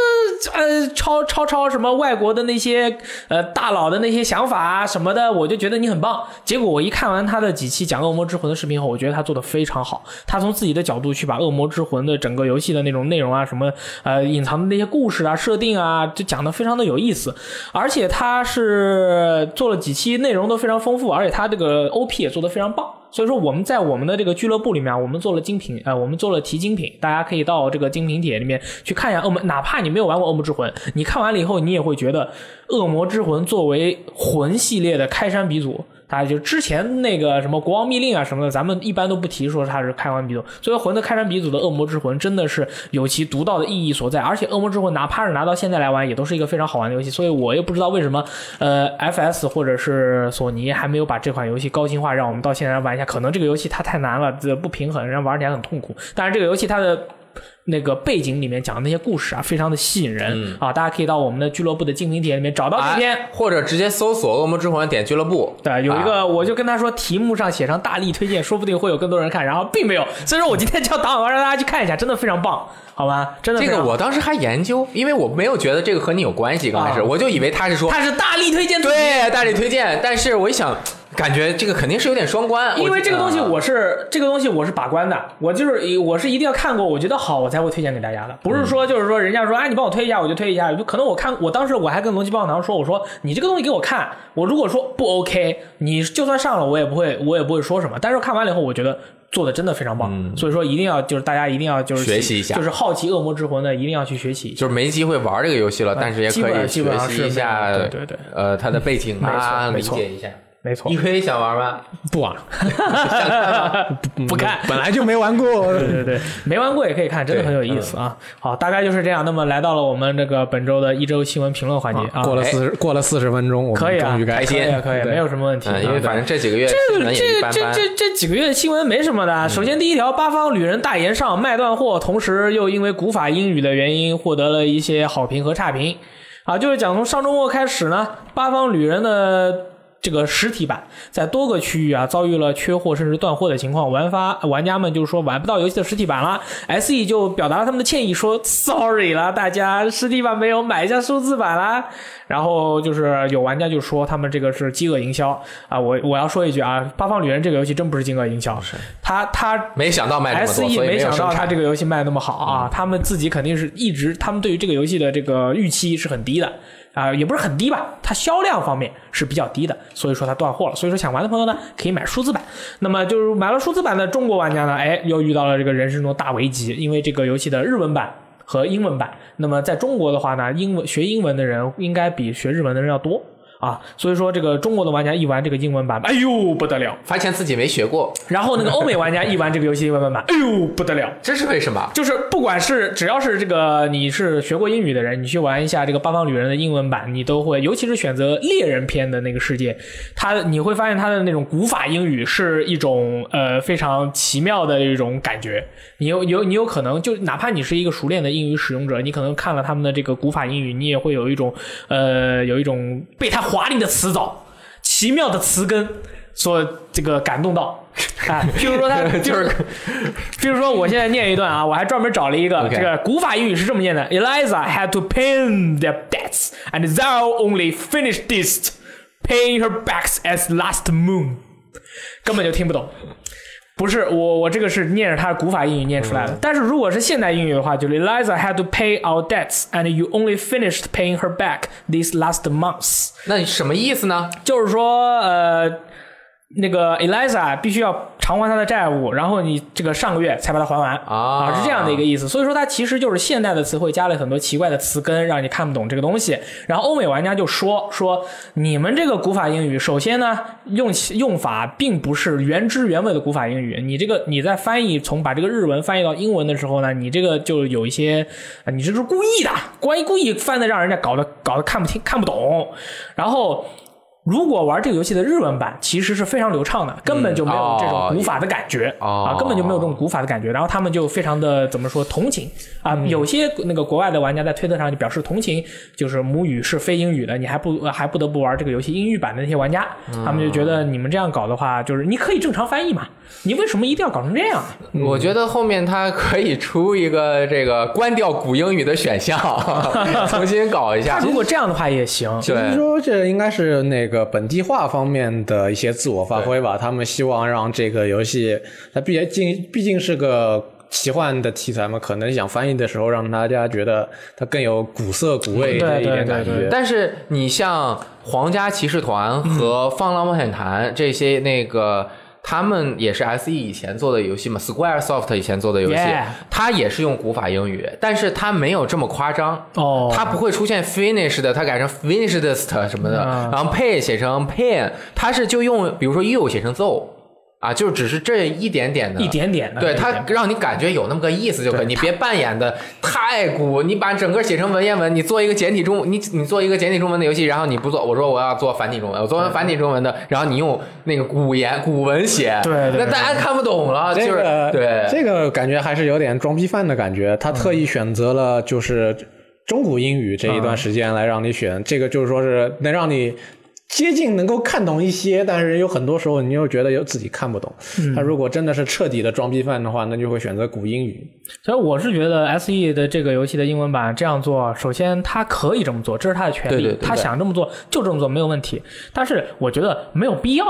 呃抄抄抄什么外国的那些呃大佬的那些想法啊什么的，我就觉得你很棒。结果我一看完他的几期讲《恶魔之魂》的视频后，我觉得他做的非常好。他从自己的角度去把《恶魔之魂》的整个游戏的那种内容啊，什么呃隐藏的那些故事啊、设定啊，就讲的非常的有意思。而且他是做了几期内容都非常丰富，而且他这个 OP 也做得非常棒。所以说我们在我们的这个俱乐部里面，我们做了精品，呃，我们做了提精品，大家可以到这个精品帖里面去看一下恶魔，哪怕你没有玩过恶魔之魂，你看完了以后，你也会觉得恶魔之魂作为魂系列的开山鼻祖。啊就之前那个什么国王密令啊什么的，咱们一般都不提说它是开山鼻祖。作为魂的开山鼻祖的恶魔之魂，真的是有其独到的意义所在。而且恶魔之魂哪怕是拿到现在来玩，也都是一个非常好玩的游戏。所以我也不知道为什么，呃，FS 或者是索尼还没有把这款游戏高清化，让我们到现在来玩一下。可能这个游戏它太难了，这不平衡，让玩起来很痛苦。但是这个游戏它的。那个背景里面讲的那些故事啊，非常的吸引人、啊！大家可以到我们的俱乐部的精品帖里面找到这篇。
哎或者直接搜索“恶魔之魂”，点俱乐部。
对，有一
啊
个，我就跟他说，题目上写上大力推荐，说不定会有更多人看。然后并没有，所以说我今天叫导演让大家去看一下，真的非常棒，好吧？真的
这个我当时还研究，因为我没有觉得这个和你有关系，刚开始、
啊
我就以为他是说
他是大力推荐
对大力推荐，但是我一想，感觉这个肯定是有点双关，
因为这个东西
啊
我是、这个东西我是把关的，我就是我是一定要看过，我觉得好我才会推荐给大家的，不是说就是说人家说哎你帮我推一下我就推一下，就可能我看我当时我还跟龙基棒棒糖说我说你这个东西给我看，我如果说不 OK，你就算上了我也不会我也不会说什么，但是看完了以后我觉得。做的真的非常棒，所以说一定要就是大家一定要就是
嗯学习一下
就是好奇恶魔之魂的一定要去学习。
就是没机会玩这个游戏了，但是也可以学习一下，
对对对
呃，它的背景啊，理解一下。
没错
一，亏想玩吗？
不玩，
想看吗？
不看。
本来就没玩过。
对对对，没玩过也可以看，真的很有意思啊。好，大概就是这样。那么来到了我们这个本周的一周新闻评论环节啊，
过了四十，过了四十分钟，我
可以啊，
们终于该
开心
可以啊，可以没有什么问题。
嗯，因为
啊
反正这几个月
这个
新闻也一般般。
这这这几个月的新闻没什么的。首先，第一条，八方旅人大言上卖断货，同时又因为古法英语的原因获得了一些好评和差评。啊，就是讲从上周末开始呢，八方旅人的。这个实体版在多个区域啊遭遇了缺货甚至断货的情况，玩发玩家们就是说玩不到游戏的实体版了。SE 就表达了他们的歉意，说 sorry 了，大家实体版没有买一下数字版啦。然后就是有玩家就说他们这个是饥饿营销啊，我我要说一句啊，八方旅人这个游戏真不是饥饿营销，他他
没想到卖
S
多
，E 没想到他。这个游戏卖那么好啊，他们自己肯定是一直，他们对于这个游戏的这个预期是很低的啊、也不是很低吧，它销量方面是比较低的，所以说它断货了。所以说想玩的朋友呢，可以买数字版。那么就是买了数字版的中国玩家呢，哎，又遇到了这个人生中大危机，因为这个游戏的日文版。和英文版，那么在中国的话呢，英文学英文的人应该比学日文的人要多啊，所以说这个中国的玩家一玩这个英文版，哎呦不得了，
发现自己没学过，
然后那个欧美玩家一玩这个游戏英文版，哎呦不得了，
这是为什么？
就是不管是只要是这个你是学过英语的人，你去玩一下这个《八方旅人》的英文版，你都会，尤其是选择猎人篇的那个世界，它你会发现它的那种古法英语是一种呃非常奇妙的一种感觉。你有有你有可能就哪怕你是一个熟练的英语使用者，你可能看了他们的这个古法英语，你也会有一种呃有一种被它华丽的词藻、奇妙的词根所这个感动到。啊，譬如说他
就是
譬如说，我现在念一段啊，我还专门找了一个这个古法英语是这么念的：Eliza had to pay their debts, and thou only finished this, paying her backs as last moon。根本就听不懂。不是我，我这个是念着它的古法英语念出来的。但是如果是现代英语的话，就是 Eliza had to pay our debts, and you only finished paying her back these last months。
那你什么意思呢？
就是说，呃，那个 Eliza 必须要偿还他的债务，然后你这个上个月才把它还完
啊
是这样的一个意思。所以说，它其实就是现代的词汇加了很多奇怪的词根，让你看不懂这个东西。然后欧美玩家就说说你们这个古法英语，首先呢用用法并不是原汁原味的古法英语，你这个你在翻译从把这个日文翻译到英文的时候呢，你这个就有一些，啊你这是故意的，关于故意翻的，让人家搞得搞得看不清看不懂，然后。如果玩这个游戏的日文版，其实是非常流畅的，根本就没有这种古法的感觉、
哦
啊，根本就没有这种古法的感觉。然后他们就非常的怎么说同情。啊，有些那个国外的玩家在推特上就表示同情，就是母语是非英语的，你还不还不得不玩这个游戏英语版的那些玩家，他们就觉得你们这样搞的话，就是你可以正常翻译嘛，你为什么一定要搞成这样？
我觉得后面他可以出一个这个关掉古英语的选项，重新搞一下。
他。如果这样的话也行，
其实，说这应该是那个本地化方面的一些自我发挥吧。他们希望让这个游戏，它毕竟毕竟是个奇幻的题材嘛，可能想翻译的时候让大家觉得它更有古色古味的一点感
对对
觉。
但是你像皇家骑士团和放浪冒险团这些那个。他们也是 S E 以前做的游戏嘛，Square Soft 以前做的游戏它也是用古法英语，但是它没有这么夸张。
哦。
它不会出现 finished，，它改成 finished 什么的，
嗯。
然后 pay 写成 pen，它是就用比如说 you 写成 though 啊，就只是这一点点的，
一点点的，
对它
一点点
让你感觉有那么个意思就可以，你别扮演的太古，你把整个写成文言文，你做一个简体中，你你做一个简体中文的游戏，然后你不做，我说我要做繁体中文，我做完繁体中文的，然后你用那个古言古文写，
对对
那大家看不懂了，就是
这个
对
这个感觉还是有点装逼犯的感觉。他特意选择了就是中古英语这一段时间来让你选，这个就是说是能让你。接近能够看懂一些，但是有很多时候你又觉得有自己看不懂。他如果真的是彻底的装逼犯的话，那就会选择古英语。
所以我是觉得 S E 的这个游戏的英文版这样做，首先他可以这么做，这是他的权利，
对对对
他想这么做就这么做没有问题。但是我觉得没有必要。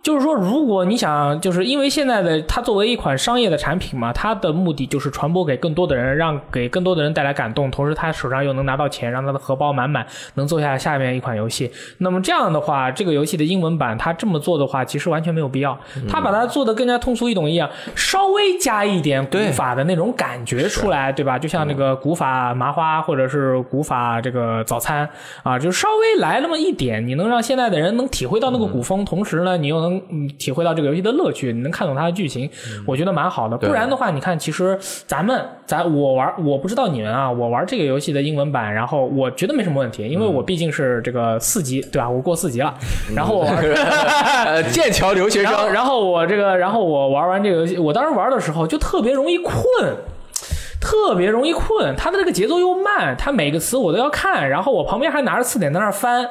就是说，如果你想，就是因为现在的它作为一款商业的产品嘛，它的目的就是传播给更多的人，让给更多的人带来感动，同时他手上又能拿到钱，让他的荷包满满，能做下下面一款游戏。那么这样的话，这个游戏的英文版它这么做的话，其实完全没有必要。他把它做的更加通俗易懂一样，稍微加一点古法的那种感觉出来，对吧？就像那个古法麻花或者是古法这个早餐啊，就稍微来那么一点，你能让现在的人能体会到那个古风，同时呢，你又能嗯体会到这个游戏的乐趣，你能看懂它的剧情，我觉得蛮好的。不然的话，你看，其实咱们咱我玩，我不知道你们啊，我玩这个游戏的英文版，然后我觉得没什么问题，因为我毕竟是这个四级，对吧？我过四级了，然后我玩。
呃，剑桥留学，生，
然后我这个，然后我玩完这个游戏，我当时玩的时候就特别容易困，特别容易困。它的这个节奏又慢，它每个词我都要看，然后我旁边还拿着词典在那儿翻。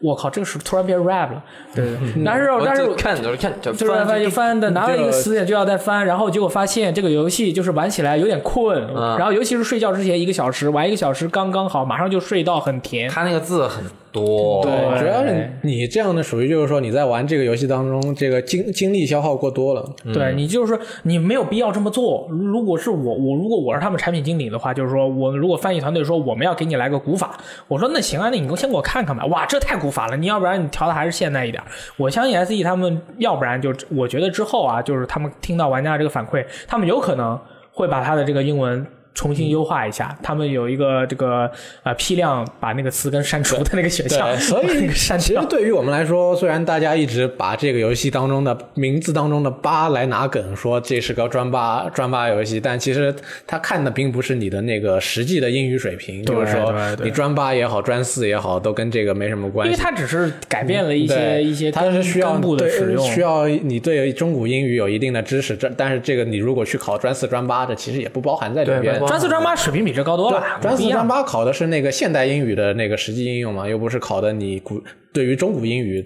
我靠，这个是突然变 rap 了，对。但是，但是
就看就是看就
就是翻就翻的，拿了一个词典就要再翻，然后结果发现这个游戏就是玩起来有点困，
嗯
然后尤其是睡觉之前一个小时，玩一个小时刚刚好，马上就睡到很甜。
他那个字很多，
对
主要是你这样的属于就是说你在玩这个游戏当中，这个精精力消耗过多了。
对你就是说你没有必要这么做。如果是我，我如果我是他们产品经理的话，就是说我如果翻译团队说我们要给你来个古法，我说那行啊，那你先给我看看吧。哇，这太古法了，你要不然你调的还是现代一点。我相信 S E 他们要不然就我觉得之后啊，就是他们听到玩家这个反馈，他们有可能会把他的这个英文。重新优化一下，他们有一个这个呃批量把那个词根删除的那个选项，
所以
删
其实。对于我们来说，虽然大家一直把这个游戏当中的名字当中的“八”来拿梗，说这是个专八专八游戏，但其实他看的并不是你的那个实际的英语水平，就是说你专八也好，专四也好，都跟这个没什么关系。
因为它只是改变了一些
对
一些
它是需要对
使用，
需要你对中古英语有一定的知识，这但是这个你如果去考专四专八，的其实也不包含在里边
专四专八水平比这高多了，，
专四专八考的是那个现代英语的那个实际应用嘛，又不是考的你古对于中古英语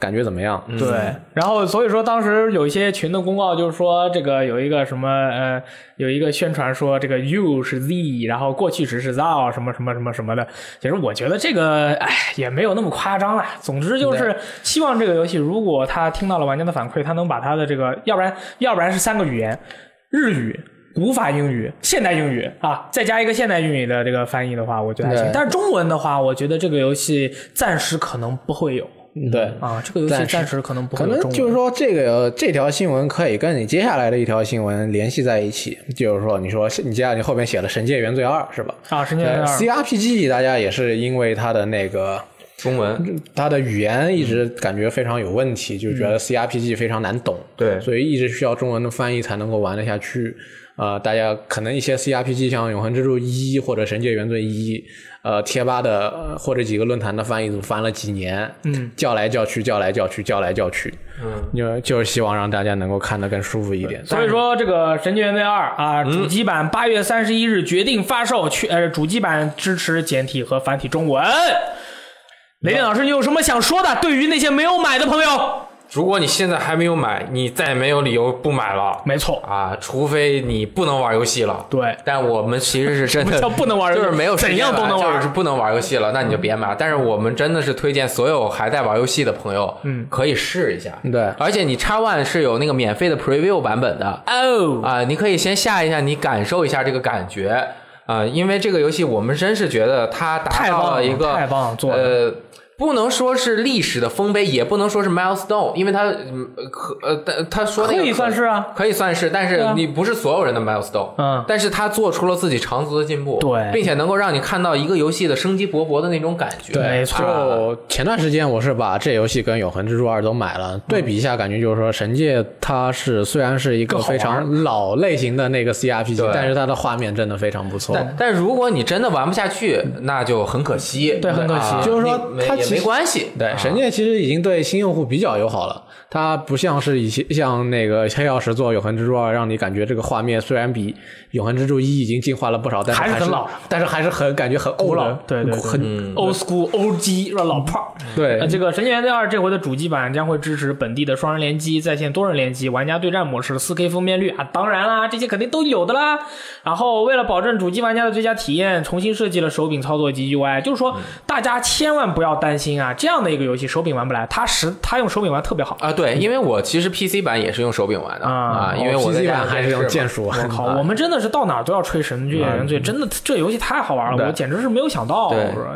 感觉怎么样？
对，然后所以说当时有一些群的公告就是说这个有一个什么呃有一个宣传说这个 you 是 z，然后过去时是 thou 什么什么什么什么的。其实我觉得这个哎也没有那么夸张啦。总之就是希望这个游戏如果他听到了玩家的反馈，他能把他的这个要不然要不然是三个语言，日语。古法英语、现代英语啊，再加一个现代英语的这个翻译的话，我觉得还行。但是中文的话，我觉得这个游戏暂时可能不会有
对。
啊，这个游戏
暂时
可能不会有中文。
能就是说，这个这条新闻可以跟你接下来的一条新闻联系在一起。就是说，你说你接下来你后面写了《神界原罪二》是吧？
啊，神界原
罪
二
CRPG 大家也是因为它的那个
中文
它的语言一直感觉非常有问题，就觉得 CRPG 非常难懂，
对
所以一直需要中文的翻译才能够玩得下去。呃，大家可能一些 CRPG 像《永恒之柱一》或者《神界原罪一》，呃，贴吧的、呃或者几个论坛的翻译组翻了几年，嗯，叫来叫去，叫来叫去，叫来叫去，嗯，就就是希望让大家能够看得更舒服一点。
所以说，这个《神界原罪二》啊，主机版八月三十一日决定发售，去呃，主机版支持简体和繁体中文。雷电老师，你有什么想说的？对于那些没有买的朋友，
如果你现在还没有买，你再也没有理由不买了。
没错，
啊，除非你不能玩游戏了。
对。
但我们其实是真的
不能玩游戏
就是没有
怎样都能玩。
就是不能玩游戏了，那你就别买。但是我们真的是推荐所有还在玩游戏的朋友，嗯，可以试一下。
对。
而且你叉 One 是有那个免费的 Preview 版本的。
哦，
啊，你可以先下一下，你感受一下这个感觉。啊，因为这个游戏我们真是觉得它达到
了
了一个
太棒了做的
呃。不能说是历史的丰碑，也不能说是 milestone，因为它嗯可呃，但他说那个
可以算是啊，
可以算是，但是你不是所有人的 milestone，
嗯。
但是他做出了自己长足的进步，
对。
并且能够让你看到一个游戏的生机勃勃的那种感觉，
没错。
就前段时间我是把这游戏跟《永恒之柱二》都买了，对比一下，感觉就是说《神界》它是虽然是一个非常老类型的那个 CRPG，但是它的画面真的非常不错。
但但如果你真的玩不下去，那就很可惜，
对很可惜。
啊
就是说
你没关系，
对，
啊。
神界其实已经对新用户比较友好了，它不像是以前 像那个黑曜石做《永恒之柱二》，让你感觉这个画面虽然比《永恒之柱一》已经进化了不少，但是还
还是很老，
但是还是很感觉很
古老，对对对
很
old school OG 是吧？老炮儿。
对。
呃，这个《神经元罪二》这回的主机版将会支持本地的双人联机、在线多人联机、玩家对战模式、四 K 分辨率啊，当然啦，这些肯定都有的啦。然后为了保证主机玩家的最佳体验，重新设计了手柄操作及 UI，就是说大家千万不要担心啊，这样的一个游戏手柄玩不来，他实他用手柄玩特别好。
啊，对，因为我其实 PC 版也是用手柄玩的
啊
啊，因为我
PC 版还是用键
鼠。
我。
靠，我们真的是到哪儿都要吹《神界原罪》，真的这游戏太好玩了，我简直是没有想到，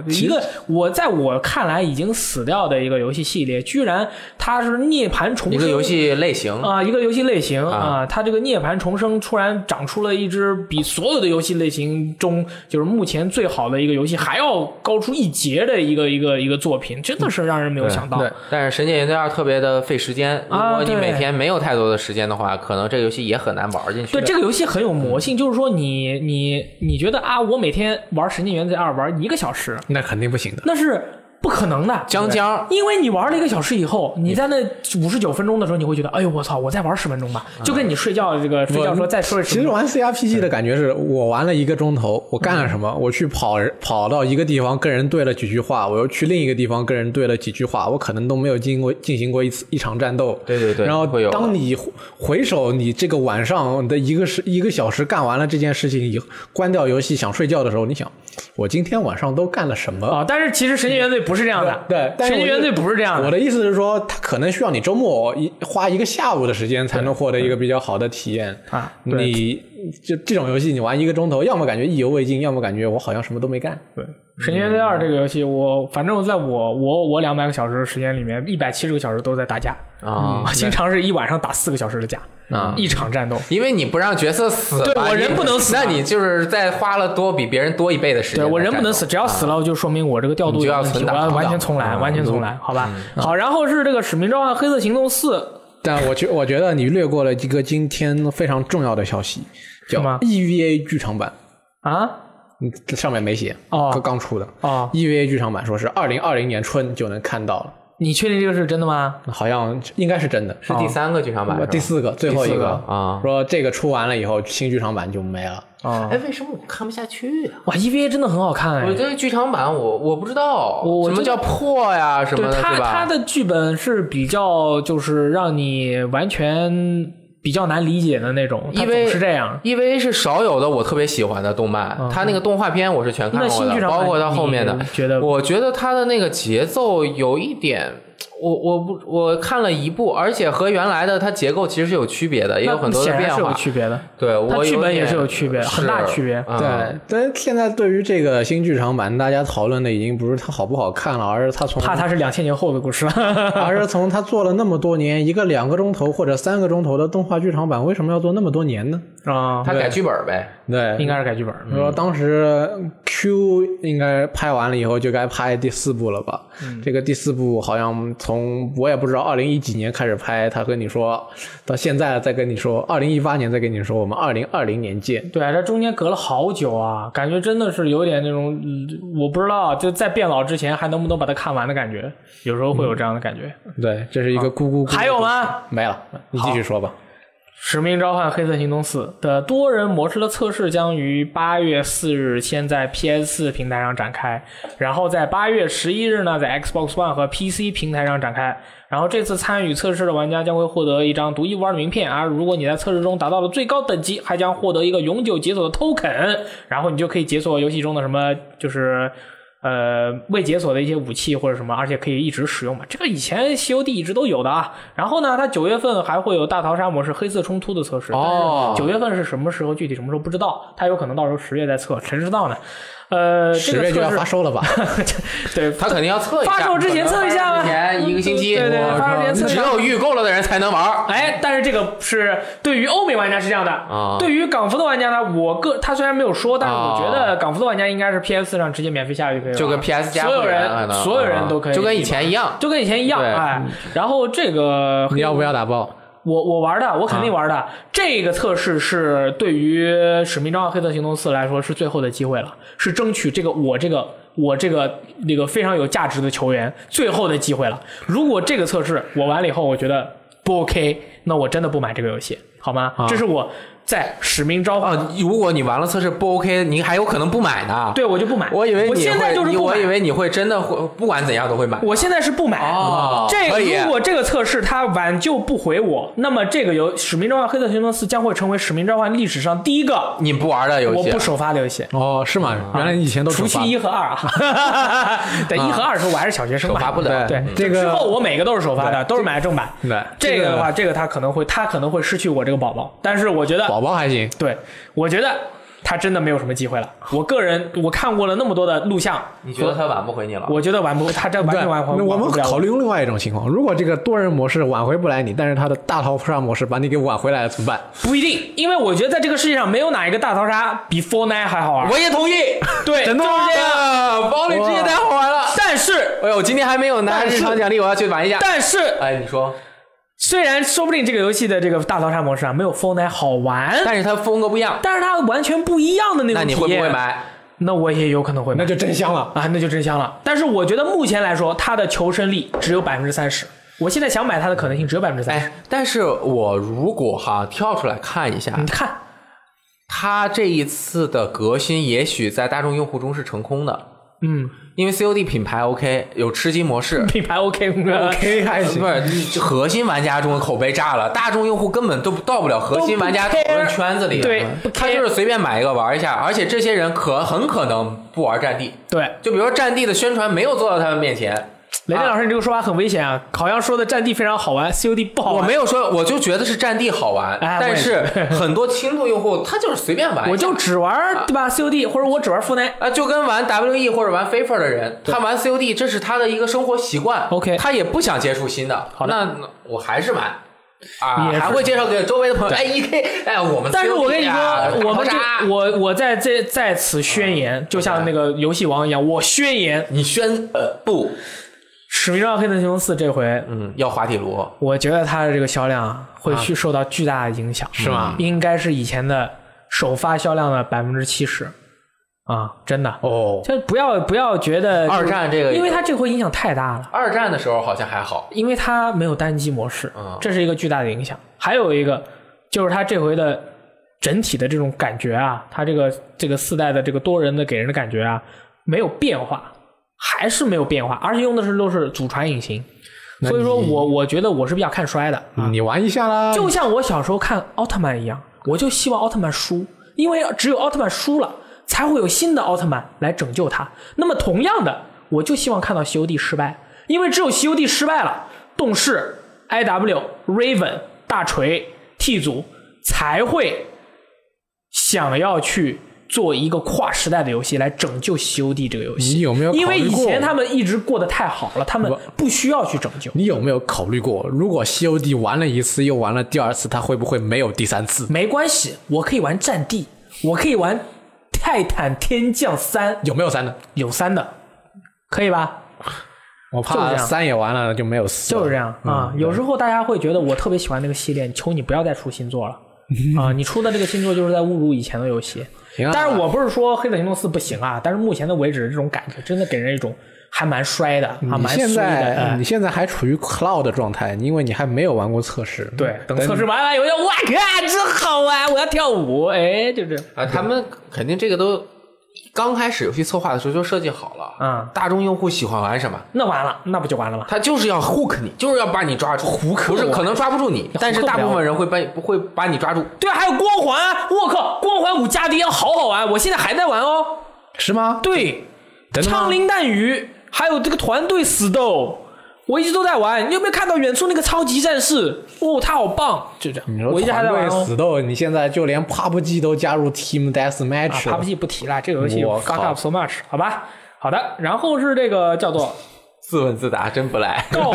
是？一个我在我看来已经死掉的一个游戏系列，居然它是涅槃重生
一个游戏类型
啊，一个游戏类型
啊
啊，它这个涅槃重生突然长出了一只比所有的游戏类型中就是目前最好的一个游戏还要高出一截的一个一个一个作品，真的是让人没有想到。
对
但是《神界原罪二》特别的费时间，如果你每天没有太多的时间的话，可能这个游戏也很难玩进去。
对这个游戏很有魔性，就是说你你你觉得啊，我每天玩《神经元罪二》玩一个小时，
那肯定不行的。
那是不可能的。
将将
因为你玩了一个小时以后，你在那五十九分钟的时候，你会觉得，哎呦我操，我再玩十分钟吧，就跟你睡觉这个睡觉说再睡十分钟。
其实玩 CRPG 的感觉是我玩了一个钟头，我干了什么？我去跑跑到一个地方跟人对了几句话，我又去另一个地方跟人对了几句话，我可能都没有经过进行过一次一场战斗。
对对对
然后当你回回首你这个晚上的一个时一个小时干完了这件事情以后，关掉游戏想睡觉的时候，你想我今天晚上都干了什么？
啊，但是其实《神经元罪》不是这样的，
对，
神经元罪》不是这样的。
我的意思是说，它可能需要你周末一花一个下午的时间才能获得一个比较好的体验。
啊对。
你就这种游戏，你玩一个钟头，要么感觉意犹未尽，要么感觉我好像什么都没干。
对，《神经元罪二》这个游戏，我反正在我我我两百个小时的时间里面，一百七十个小时都在打架。
啊，
经常是一晚上打四个小时的架
啊
一场战斗。
因为你不让角色死，
对我人不能死
那你就是在花了多比别人多一倍的时间。
对我人不能死，只要死了就说明我这个调度
你就要
有问题，
存档
我要完全重来，
啊
完全重来，好吧？好，然后是这个《使命召唤：黑色行动四》，
但我觉我觉得你略过了一个今天非常重要的消息，叫 EVA 剧场版。
啊
嗯，这上面没写，
哦
刚刚出的。
哦
EVA 剧场版说是二零二零年春就能看到了。
你确定这个是真的吗？
好像应该是真的。
是第三个剧场版
第四个，最后一个
啊。
说这个出完了以后，新剧场版就没了。
啊、
哎，为什么我看不下去啊？
哇，EVA 真的很好看哎
我。觉得剧场版我我不知道，
我我
什么叫破呀什么的，
对他？他的剧本是比较就是让你完全比较难理解的那种，
因为
是这样。
EVA 是少有的我特别喜欢的动漫，它那个动画片我是全看过的，包括到后面的。
觉得
我觉得它的那个节奏有一点，我我不我看了一部，而且和原来的它结构其实是有区别的，也有很多的
显然是有
变化。
区别的。
对，
它剧本也是有区别很大区别
嗯
对，但现在对于这个新剧场版，大家讨论的已经不是它好不好看了，而是它从
怕它是两千年后的故事了。
而是从它做了那么多年，一个两个钟头或者三个钟头的动画剧场版，为什么要做那么多年呢？
啊，
它改剧本呗。
对，
应该是改剧本。
说当时 Q 应该拍完了以后就该拍第四部了吧？这个第四部好像从我也不知道二零一几年开始拍，他跟你说到现在再跟你说，二零一八年再跟你说我们二零二零年见。
对啊，这中间隔了好久啊，感觉真的是有点那种，嗯我不知道就在变老之前还能不能把它看完的感觉，有时候会有这样的感觉。
对，这是一个咕咕咕。
还有吗？
没了，你继续说吧。
《使命召唤：黑色行动四》的多人模式的测试将于八月四日先在 PS 四平台上展开，然后在八月十一日呢，在 Xbox One 和 PC 平台上展开。然后这次参与测试的玩家将会获得一张独一无二的名片，而如果你在测试中达到了最高等级，还将获得一个永久解锁的 token，然后你就可以解锁游戏中的什么就是。呃，未解锁的一些武器或者什么，而且可以一直使用嘛。这个以前 COD 一直都有的啊。然后呢，它九月份还会有大逃杀模式、黑色冲突的测试。
哦
九月份是什么时候？具体什么时候不知道，它有可能到时候十月再测，谁知道呢？呃，
十月就要发售了吧？
对，
他肯定要测一下，
发售之前测一下吧
前一个星期，
对对对发售之前测一下
只有预购了的人才能玩儿。
哎，但是这个是对于欧美玩家是这样的，
啊
对于港服的玩家呢，我个他虽然没有说，但是我觉
啊
得港服的玩家应该是 PS 上直接免费下就可以了，
就跟 PS 加
所有人所有人都可以，
就跟以前一样。
就跟以前一样，
对
哎，然后这个
你要不要打爆？
我我玩的，我肯定玩的。
啊
这个测试是对于《使命召唤：黑色行动四》来说是最后的机会了，是争取这个我这个我这个那个非常有价值的球员最后的机会了。如果这个测试我完了以后，我觉得不 OK，那我真的不买这个游戏，好吗？这是我在《使命召唤》
啊，如果你完了测试不 OK，你还有可能不买呢。，
对我就不买。
我以为你
我现在就是不买。
我以为你会真的会，不管怎样都会买。
我现在是不买。
哦
这
可以
如果这个测试它挽救不回我，那么这个游《使命召唤：黑色行动四》将会成为《使命召唤》历史上第一个
你不玩的游戏
我不，首发的游戏。
哦，是吗？原来你以前都
除
首发
去一和二啊，对一和二的时候我还是小学生嘛，
首发不了
对，
这个
之后我每个都是首发的，都是买的正版。
对
这个的话，这个他可能会，他可能会失去我这个宝宝，但是我觉得，
宝宝还行。
对，我觉得他真的没有什么机会了。我个人我看过了那么多的录像，
你觉得他挽不回你了？
我觉得挽不，他这完
对，
全挽回
那我们考虑用另外一种情况，如果这个多人模式挽回不来你，但是他的大逃杀模式把你给挽回来了，怎么办？
不一定，因为我觉得在这个世界上没有哪一个大逃杀比 Fortnite 还好玩。
我也同意。
对，
真的吗
就是这样。
堡垒之夜太好玩了。
但是，
哎呦，今天还没有拿日常奖励，我要去玩一下。
但是，
哎，你说，
虽然说不定这个游戏的这个大逃杀模式啊没有 Fortnite 好玩，
但是它风格不一样，
但是它完全不一样的那种
那你会不
体验
会？买？
那我也有可能会买，
那就真香了。
啊，那就真香了。但是我觉得目前来说，它的求生力只有百分之三十。我现在想买它的可能性只有百分之三十。
哎，但是我如果哈跳出来看一下，
你看，
它这一次的革新，也许在大众用户中是成功的，
嗯，
因为 COD 品牌 OK，有吃鸡模式。
品牌 OK
OK 还行
不，是核心玩家中的口碑炸了，大众用户根本都到不了核心玩家讨论圈子里。
对
他就是随便买一个玩一下，而且这些人可很可能不玩战地。
对，
就比如说战地的宣传没有做到他们面前，
雷电老师，你这个说法很危险啊！好像说的战地非常好玩，COD 不好玩。
我没有说，我就觉得是战地好玩，
哎
但是很多轻度用户他就是随便玩一下，
我就只玩对吧？COD 或者我只玩 Fortnite。
啊，就跟玩 WE 或者玩 FIFA 的人，他玩 COD 这是他的一个生活习惯
OK
他也不想接触新的。
好的
那那我还是玩。啊，
也是
还会介绍给周围的朋友，哎，E K，哎，我们
但是我跟你说，我们
大
就我我在这在此宣言，就像那个游戏王一样，我宣言《
你宣呃不，
使命召唤：黑色行动四》这回，
嗯，要滑铁卢，
我觉得它的这个销量啊会去受到巨大的影响，是
吗
应该是以前的首发销量的百分之七十。啊，真的。
哦，
就不要不要觉得
二战这个
因为它这回影响太大了，
二战的时候好像还好，
因为它没有单机模式
嗯，
这是一个巨大的影响。还有一个就是它这回的整体的这种感觉啊，它这个这个四代的这个多人的给人的感觉啊，没有变化，还是没有变化，而且用的是都是祖传引擎，所以说我我觉得我是比较看衰的啊。
你玩一下啦，
就像我小时候看奥特曼一样，我就希望奥特曼输，因为只有奥特曼输了，才会有新的奥特曼来拯救他。那么同样的，我就希望看到西游记失败，因为只有西游记失败了，动视、IW、Raven、大锤、T 组才会想要去做一个跨时代的游戏来拯救西游记这个游戏。
你有没有考虑过？
因为以前他们一直过得太好了，他们不需要去拯救。
你有没有考虑过，如果西游记玩了一次又玩了第二次，它会不会没有第三次？
没关系，我可以玩战地，我可以玩泰坦天降三，
有没有三的？
有三的，可以吧？
我怕三也玩了就没有四，
就是这样啊。有时候大家会觉得我特别喜欢那个系列，求你不要再出新作了 啊！你出的这个新作就是在侮辱以前的游戏。
行啊
但是我不是说《黑色行动四》不行啊，但是目前的为止，这种感觉真的给人一种还蛮衰的，还
你
蛮衰
现在你现在还处于 cloud 的状态，因为你还没有玩过测试。
对，等测试完了以后，哇靠，真好玩！我要跳舞，哎，就这样。
啊，他们肯定这个都刚开始游戏策划的时候就设计好了，
嗯
大众用户喜欢玩什么，
那完了，那不就完了吗？
他就是要 hook 你，就是要把你抓住，不是可能抓不住你，但是大部分人会把会把你抓住。
对啊，还有光环，我靠，光环五加 D 好好玩，我现在还在玩哦。
是吗？
对，枪林弹雨，还有这个团队死斗，我一直都在玩。你有没有看到远处那个超级战士？哦，他好棒，就这样。
你说
我一直还在玩哦。
死斗，你现在就连 PUBG 都加入 Team
啊
Deathmatch 了。
，PUBG 不提了，这个游戏
我
fuck up so much，好吧？好的，然后是这个叫做
自问自答真不赖。
告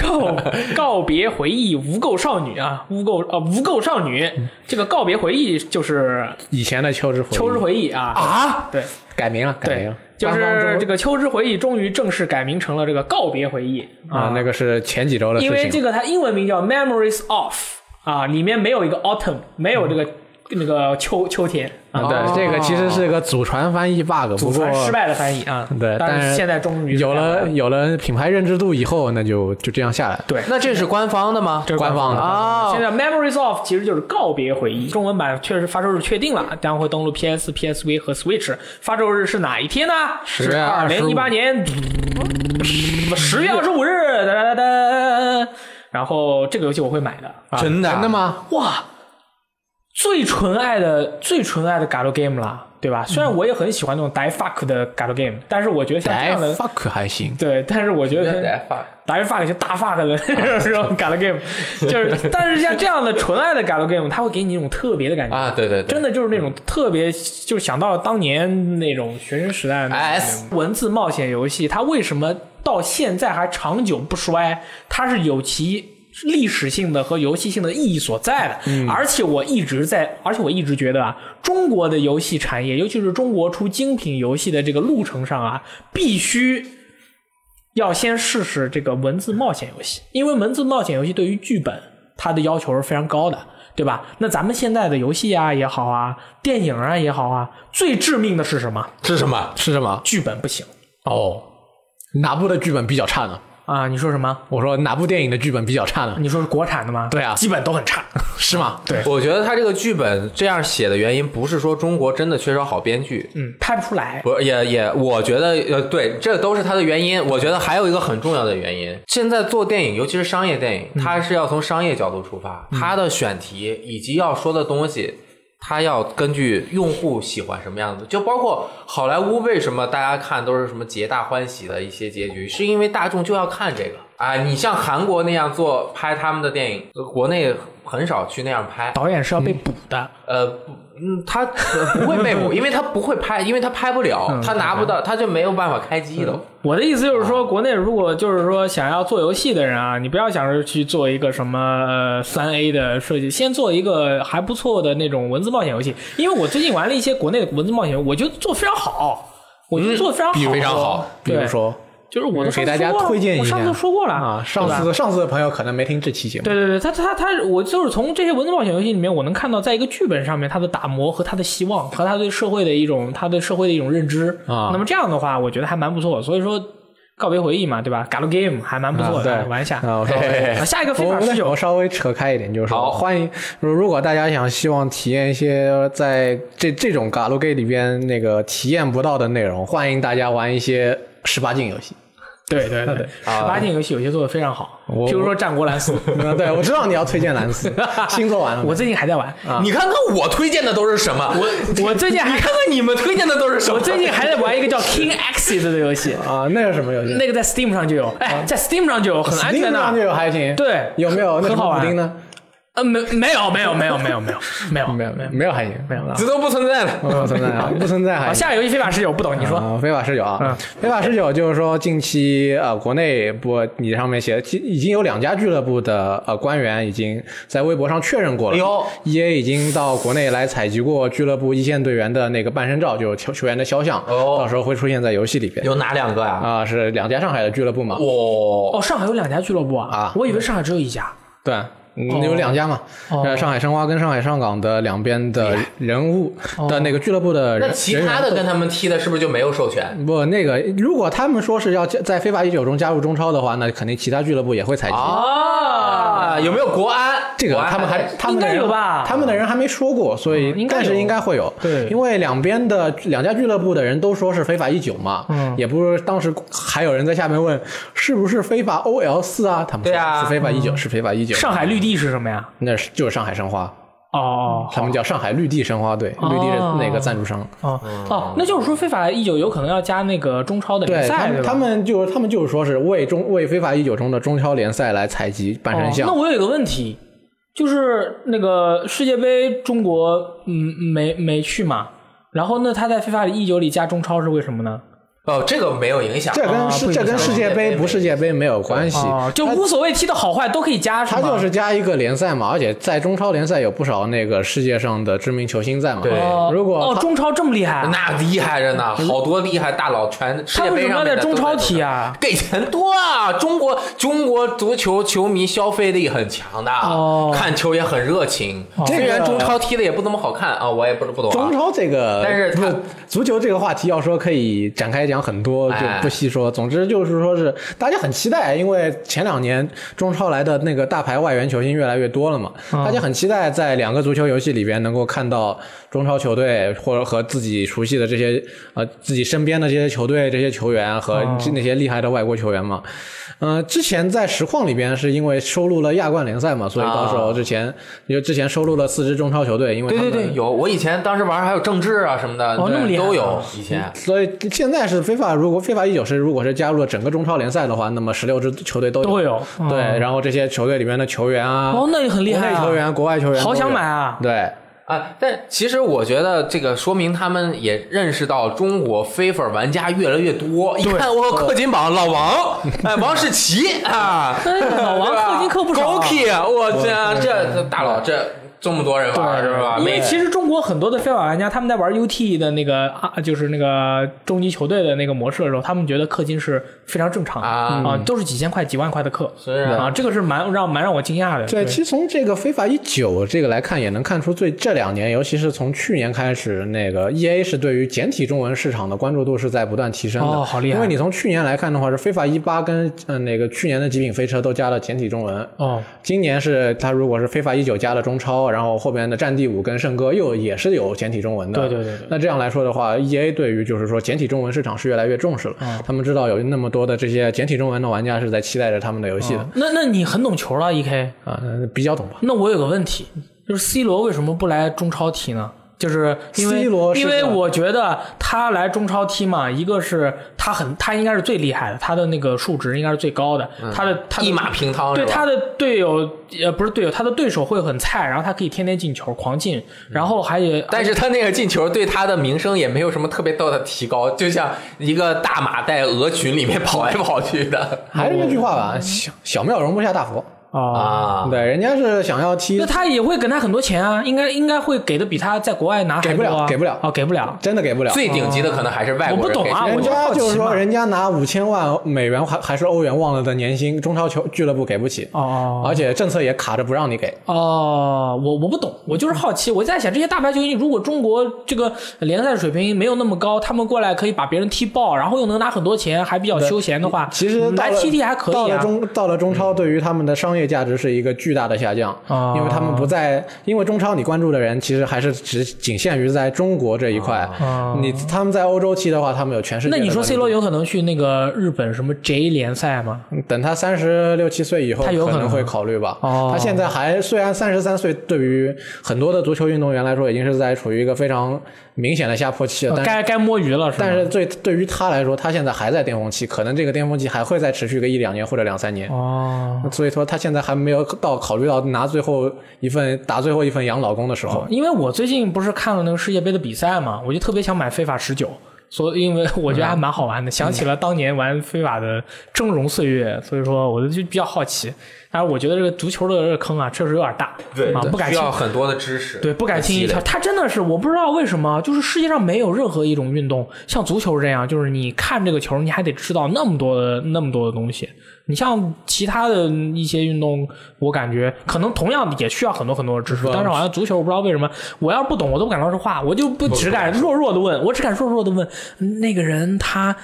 告告别回忆无垢少女啊，无垢呃无垢少女，这个告别回忆就是
以前的秋之回忆
秋之回忆啊
啊，
对。
改名了，改名了，，
就是这
个
个《秋之回忆》终于正式改名成了这个告别回忆
啊，那个是前几周的事情。
因为这个它英文名叫 Memories of 啊，里面没有一个 autumn，没有这个、那个秋秋天啊，
对，这个其实是个祖传翻译 bug，不
祖
过
传失败的翻译啊。
对，但
但是现在终于
有了有了品牌认知度以后，那就就这样下来。
对。
那这是官方的吗？
这是
官方的
啊
现在 Memories of 其实就是告别回忆，中文版确实发售日确定了，将会登陆 PS、PSV 和 Switch。发售日是哪一天呢
？10月
二零一八年 十月二十五日。哒哒哒哒。然后这个游戏我会买的，啊
真的
真的？吗？
哇，最纯爱的最纯爱的 Galo game 了，对吧？虽然我也很喜欢那种 die fuck 的 Galo game，但是我觉得像这
哎
样的
，，fuck 还行。
对，但是我觉得 die fuck 就大 fuck 的 这种 Galo game，就是，但是像这样的纯爱的 Galo game，它会给你一种特别的感觉
啊，对对对，
真的就是那种特别，就是想到了当年那种学生时代的那种
S
文字冒险游戏，它为什么到现在还长久不衰？它是有其历史性的和游戏性的意义所在的。而且我一直在，而且我一直觉得啊，中国的游戏产业，尤其是中国出精品游戏的这个路程上啊，必须要先试试这个文字冒险游戏，因为文字冒险游戏对于剧本它的要求是非常高的，对吧？那咱们现在的游戏啊也好啊，电影啊也好啊，最致命的是什么？
是什么？
是什么？
剧本不行
哦，哪部的剧本比较差呢？
啊！你说什么？
我说哪部电影的剧本比较差呢？
你说是国产的吗？
对啊
基本都很差。
是吗？
对，
我觉得他这个剧本这样写的原因，不是说中国真的缺少好编剧，
嗯，拍不出来。
不也也，我觉得呃，对，这都是他的原因。我觉得还有一个很重要的原因，现在做电影，尤其是商业电影，它是要从商业角度出发，它的选题以及要说的东西，他要根据用户喜欢什么样子。就包括好莱坞为什么大家看都是什么皆大欢喜的一些结局，是因为大众就要看这个啊。你像韩国那样做拍他们的电影，呃国内很少去那样拍。
导演是要被捕的，
呃，嗯，他呃不会被捕，因为他不会拍，因为他拍不了，他拿不到，他就没有办法开机都。
我的意思就是说，国内如果就是说想要做游戏的人啊，你不要想着去做一个什么呃三 A 的设计，先做一个还不错的那种文字冒险游戏。因为我最近玩了一些国内的文字冒险，我觉得做得非常好，我觉得做得非常好，
非常好，比如说
就是我都
给大家推荐一下
我上次说过了
啊。上次上次的朋友可能没听这期节目，
对对对，他他他，我就是从这些文字冒险游戏里面，我能看到，在一个剧本上面，他的打磨和他的希望，和他对社会的一种他对社会的一种认知
啊
那么这样的话，我觉得还蛮不错。所以说，告别回忆嘛，对吧 g a l game 还蛮不错的，玩一下。
啊，
下一个非
我
法十九
我稍微扯开一点，就是说
好
欢迎，如如果大家想希望体验一些在这这种 Galgame 里边那个体验不到的内容，欢迎大家玩一些十八禁游戏。
对对 对，十八禁游戏有些做的非常好，
我
譬如说《战国蓝斯 》，
嗯对，我知道你要推荐蓝斯，新做完了。
我最近还在玩。
你看看我推荐的都是什么？我
我最近还
你看看你们推荐的都是什么？
我最近还在玩一个叫 King Exit 的游戏，
啊，那是什么游戏？
那个在 Steam 上就有，哎，在 Steam 上就有，很安全的
Steam 上就
的。
有还行。
对
有没有那
好玩
么补丁呢？
呃，没没有没有没有没有没有没有
没有没有没有还行，没有了
这都不存在的。
不存在啊，不存在还。
下个游戏非法十九不懂，你说。
啊，非法十九啊，
嗯
非法十九就是说，近期呃，国内不，你上面写，其已经有两家俱乐部的呃官员已经在微博上确认过了。
哎呦
，E A 已经到国内来采集过俱乐部一线队员的那个半身照，就是球球员的肖像，
哦
到时候会出现在游戏里边。
有哪两个呀？
啊，是两家上海的俱乐部嘛？
哦，
哦，上海有两家俱乐部啊！
啊
我以为上海只有一家。
对。嗯，有两家嘛，上海申花跟上海上港的两边的人物的那个俱乐部的人，
那其他的跟他们踢的是不是就没有授权？
不，那个如果他们说是要在非法一九中加入中超的话，那肯定其他俱乐部也会采集。
啊，有没有国安？
这个他们还他们的人
应该有吧
他们的人还没说过，所以、但是应该会有。
对
因为两边的两家俱乐部的人都说是非法一九嘛，
嗯
也不是当时还有人在下面问是不是非法 OL 四啊？他们说
对啊
是非法一九、是非法一九。
上海绿地是什么呀？
那是就是上海申花，
哦
他们叫上海绿地申花队，绿地的那个赞助商。
哦哦，那就是说非法一九有可能要加那个中超的联赛，对
他们就是他们就是说是为中为非法一九中的中超联赛来采集半身像。
哦那我有一个问题，就是那个世界杯中国嗯没没去嘛，然后那他在非法一九里加中超是为什么呢？
哦，这个没有影响。
这跟世这跟世界杯不世界杯没有关系，
哦，就无所谓踢的好坏都可以加，是
它？就是加一个联赛嘛，而且在中超联赛有不少那个世界上的知名球星在嘛。
对
哦
如果
哦中超这么厉害，
那厉害着呢，好多厉害大佬全世界
他为什么要
杯上
在中超踢啊？
给钱多啊！中国中国足球球迷消费力很强的，
哦
看球也很热情。
这个
虽然中超踢的也不怎么好看啊，我也不不懂啊。
中超这个，
但是它
不足球这个话题要说可以展开讲很多，就
哎
不细说。总之就是说是大家很期待，因为前两年中超来的那个大牌外援球星越来越多了嘛，
嗯
大家很期待在两个足球游戏里边能够看到中超球队或者和自己熟悉的这些呃自己身边的这些球队这些球员和
哦
那些厉害的外国球员嘛。呃，之前在实况里边是因为收录了亚冠联赛嘛，所以到时候之前因为之前收录了四支中超球队，因为他们
对对对，有我以前当时玩还有郑智啊什么的，
哦那么厉害
都有以前。
所以现在是非法，如果非法一九是如果是加入了整个中超联赛的话，那么十六支球队都
都有
对，
嗯。
然后这些球队里面的球员啊，
哦，那也很厉害啊！
国内球员、国外球员，
好想买。啊！
对，
啊，但其实我觉得这个说明他们也认识到中国非法玩家越来越多。一看我氪金榜老王，哎，王世奇啊，
哎老王
对吧？
氪金氪不少啊。
高 K，我这这这大佬这这么多人玩是吧？
因为其实中国很多的非法玩家，他们在玩 UT 的那个啊，就是那个终极球队的那个模式的时候，他们觉得氪金是非常正常的
啊
都是几千块、几万块的氪
是啊
啊，这个是蛮让蛮让我惊讶的。
对，其实从这个非法一九这个来看，也能看出最这两年，尤其是从去年开始，那个 E A 是对于简体中文市场的关注度是在不断提升的。
哦好厉害
因为你从去年来看的话，是非法一八跟嗯那个去年的极品飞车都加了简体中文。
哦，
今年是它如果是非法一九加了中超，然后后边的战地五跟圣歌又也是有简体中文的。
对对对对
那这样来说的话，E A 对于就是说简体中文市场是越来越重视了。
嗯
他们知道有那么多的这些简体中文的玩家是在期待着他们的游戏的
那那你很懂球了，E K。
啊，比较懂吧。
那我有个问题，就是 C 罗为什么不来中超踢呢？就是因为
是
因为我觉得他来中超踢嘛，一个是他很他应该是最厉害的，他的那个数值应该是最高的，他的他的
一马平汤？
对他的队友呃不是队友，他的对手会很菜，然后他可以天天进球狂进，然后还有
但是他那个进球对他的名声也没有什么特别大的提高，就像一个大马在鹅群里面跑来跑去的。
还是那句话吧，小小庙容不下大佛。
哦，
啊，
对，人家是想要踢
那，他也会给他很多钱啊，应该应该会给的比他在国外拿还
给不了
啊
给不了
哦，给不了。
真的给不了。
最顶级的可能还是外国人
我不懂啊
人
我就好奇
家就是说，人家拿五千万美元还还是欧元忘了的年薪，中超球俱乐部给不起，
哦
而且政策也卡着不让你给。
哦，我我不懂，我就是好奇，我在想这些大牌球星，如果中国这个联赛水平没有那么高，他们过来可以把别人踢爆，然后又能拿很多钱，还比较休闲的话，
其实
来踢踢还可以啊。
到了中到了中超，对于他们的商业价值是一个巨大的下降，
哦
因为他们不在，因为中超你关注的人其实还是只仅限于在中国这一块。
哦
你他们在欧洲踢的话，他们有全世界
那你说 C 罗有可能去那个日本什么 J 联赛吗？
等他三十六七岁以后，
他有可能
能会考虑吧。
哦
他现在还虽然三十三岁，对于很多的足球运动员来说，已经是在处于一个非常明显的下坡期了。但
该该摸鱼了？
但是对对于他来说，他现在还在巅峰期，可能这个巅峰期还会再持续个一两年或者两三年。
哦，
所以说他现在还没有到考虑到拿最后一份打最后一份养老工的时候。
因为我最近不是看了那个世界杯的比赛嘛，我就特别想买非法十九。所以，因为我觉得还蛮好玩的，想起了当年玩非法的峥嵘岁月，所以说我就比较好奇。但是我觉得这个足球的这个坑啊，确实有点大，对啊，不敢轻
需要很多的知识，
对，不敢轻易跳。
积累
它真的是，我不知道为什么，就是世界上没有任何一种运动像足球这样，就是你看这个球，你还得知道那么多的那么多的东西。你像其他的一些运动，我感觉可能同样也需要很多很多的知识，但是好像足球我不知道为什么，我要是不懂，我都不敢说实话，我就不只敢弱弱的问，我只敢弱弱的问那个人他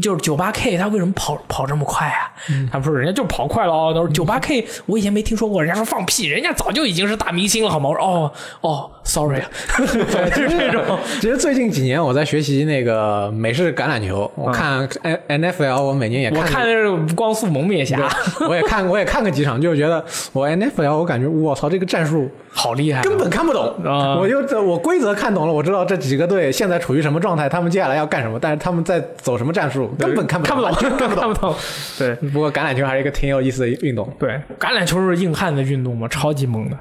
就是九八 K，他为什么跑跑这么快啊？他们说人家就跑快了哦，他说九八 K 我以前没听说过，人家说放屁，人家早就已经是大明星了好吗？我说哦哦，sorry，对，就是 这种。
其实最近几年我在学习那个美式橄榄球，我看 N N F L，我每年也看
我看的是光速蒙面侠，
我也看我也看个几场，就觉得我 N F L 我感觉我操这个战术
好厉害啊，
根本看不懂，
啊
我就这我规则看懂了，我知道这几个队现在处于什么状态，他们接下来要干什么，但是他们在走什么战术，根本看不
看不懂，
看不懂。
看不懂。对
不过橄榄球还是一个挺有意思的运动。
对，橄榄球是硬汉的运动嘛，超级猛的。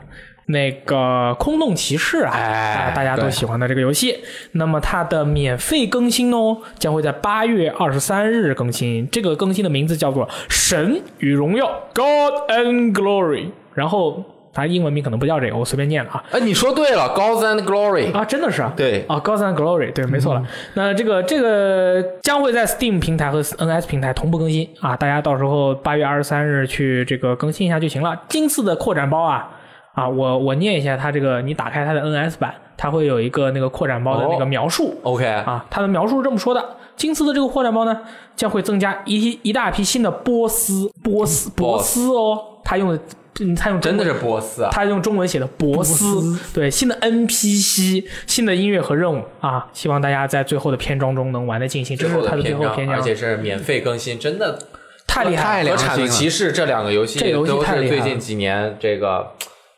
那个空洞骑士啊，
哎
啊大家都喜欢的这个游戏，那么它的免费更新哦，将会在八月二十三日更新。这个更新的名字叫做《神与荣耀》（God and Glory），然后它英文名可能不叫这个，我随便念了啊。
哎，你说对了，Gods and Glory，
啊，真的是啊，
对
啊，Gods and Glory，对，没错了。那这个这个将会在 Steam 平台和 NS 平台同步更新啊，大家到时候八月二十三日去这个更新一下就行了。金次的扩展包啊啊，我我念一下它这个，你打开它的 NS 版，它会有一个那个扩展包的那个
哦
描述。
OK，
啊，它的描述是这么说的：金丝的这个扩展包呢，将会增加一一大批新的波斯波斯波斯哦，它用的，嗯，它用
真的是波斯啊！
他用中文写的博斯，对新的 NPC、新的音乐和任务啊，希望大家在最后的篇章中能玩的尽兴。这
最后
是它的最
篇章，
后篇章
而，且是免费更新，真的
太厉害了！
太良心了
和铲子骑士这两个游戏
这游戏
都是
太厉害
最近几年这个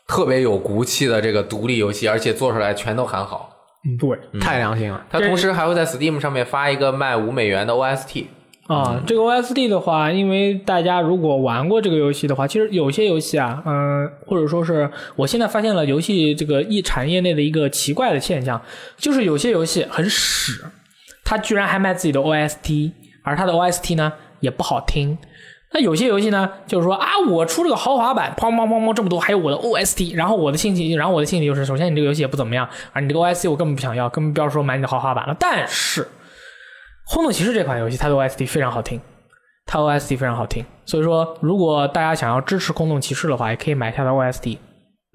特别有骨气的这个独立游戏，而且做出来全都很好。
对
太良心了。
他同时还会在 Steam 上面发一个卖五美元的 OST，
啊，这个 OSD 的话，因为大家如果玩过这个游戏的话，其实有些游戏啊，嗯，或者说是我现在发现了游戏这个一产业内的一个奇怪的现象，就是有些游戏很屎，它居然还卖自己的 OST，而它的 OST 呢也不好听。那有些游戏呢，就是说啊，我出了个豪华版，砰砰砰砰这么多，还有我的 OST，然后我的心情，然后我的心理就是，首先你这个游戏也不怎么样，而你这个 OST 我根本不想要，根本不要说买你的豪华版了。但是《轰动骑士》这款游戏，它的 OST 非常好听，它 OST 非常好听，所以说如果大家想要支持《空洞骑士》的话，也可以买它的 OST。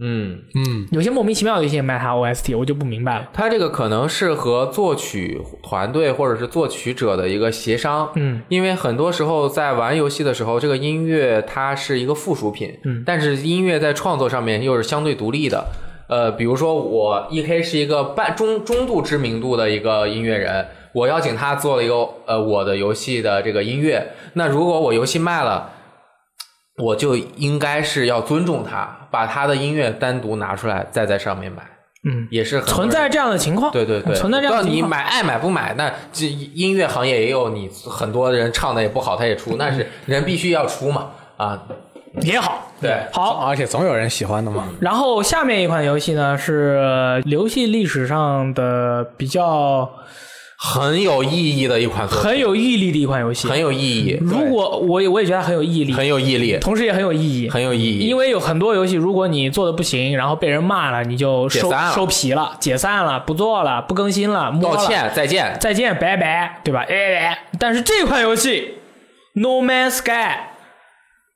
嗯，
嗯，
有些莫名其妙的游戏也卖它 OST，我就不明白了。
它这个可能是和作曲团队或者是作曲者的一个协商，
嗯，
因为很多时候在玩游戏的时候，这个音乐它是一个附属品，
嗯
但是音乐在创作上面又是相对独立的。呃，比如说我 E K 是一个半中中度知名度的一个音乐人，我邀请他做了一个呃我的游戏的这个音乐，那如果我游戏卖了。我就应该是要尊重他，把他的音乐单独拿出来，再在上面买，
嗯，
也是
存在这样的情况，
对对对，
存在这样的
到你
情况。
买爱买不买，那这音乐行业也有你很多人唱的也不好，他也出，那是人必须要出嘛啊，
也好，
对，
好。
而且总有人喜欢的嘛。
然后下面一款游戏呢是游戏历史上的比较
很有意义的一款，
很有毅力的一款游戏。
很有意义，
如果我也我也觉得它很有毅力，
很有毅力，
同时也很有意义。
很有意义。
因为有很多游戏，如果你做的不行，然后被人骂了，你就收皮了，解散了，不做了，不更新了，摸了，
道歉，再见。
再见，拜拜，对吧？哎，但是这款游戏《No Man's Sky》，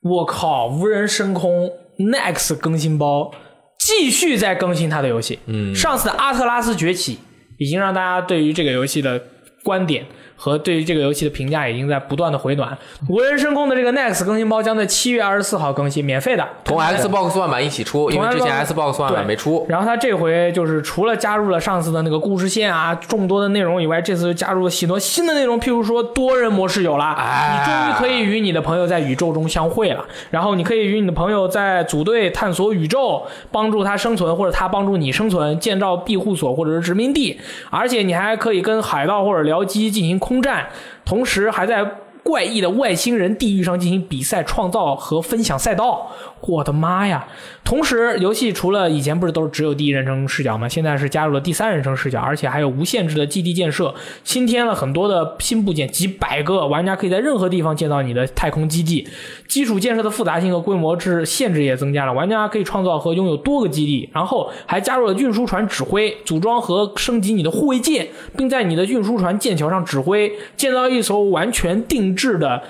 我靠，无人升空 Next 更新包继续在更新它的游戏。嗯，上次的《阿特拉斯崛起》已经让大家对于这个游戏的观点。和对于这个游戏的评价已经在不断的回暖。无人升空的这个 Next 更新包将在七月二十四号更新，免费的，
同 Xbox One 版一起出，因为之前 Xbox One 版没出。
然后它这回就是除了加入了上次的那个故事线啊众多的内容以外，这次又加入了许多新的内容，譬如说多人模式有了，
哎
你终于可以与你的朋友在宇宙中相会了。然后你可以与你的朋友在组队探索宇宙，帮助他生存，或者他帮助你生存，建造庇护所或者是殖民地。而且你还可以跟海盗或者僚机进行空战，同时还在怪异的外星人地域上进行比赛、创造和分享赛道。我的妈呀！同时，游戏除了以前不是都是只有第一人称视角吗？现在是加入了第三人称视角，而且还有无限制的基地建设，新添了很多的新部件，几百个，玩家可以在任何地方建造你的太空基地。基础建设的复杂性和规模制限制也增加了，玩家可以创造和拥有多个基地，然后还加入了运输船指挥、组装和升级你的护卫舰，并在你的运输船舰桥上指挥建造一艘完全定制的。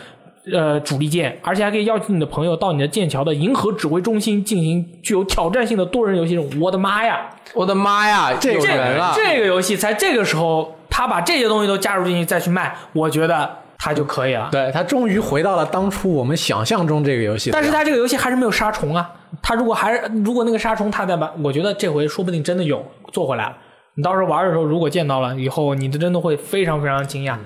呃，主力舰，而且还可以邀请你的朋友到你的剑桥的银河指挥中心进行具有挑战性的多人游戏任务。我的妈呀！
我的妈呀，有
这
人了！
这个游戏在这个时候，他把这些东西都加入进去再去卖，我觉得他就可以了。
对他终于回到了当初我们想象中这个游戏。
但是他这个游戏还是没有杀虫啊！他如果还是如果那个杀虫他再把，我觉得这回说不定真的有做回来了。你到时候玩的时候，如果见到了以后，你真的会非常非常惊讶。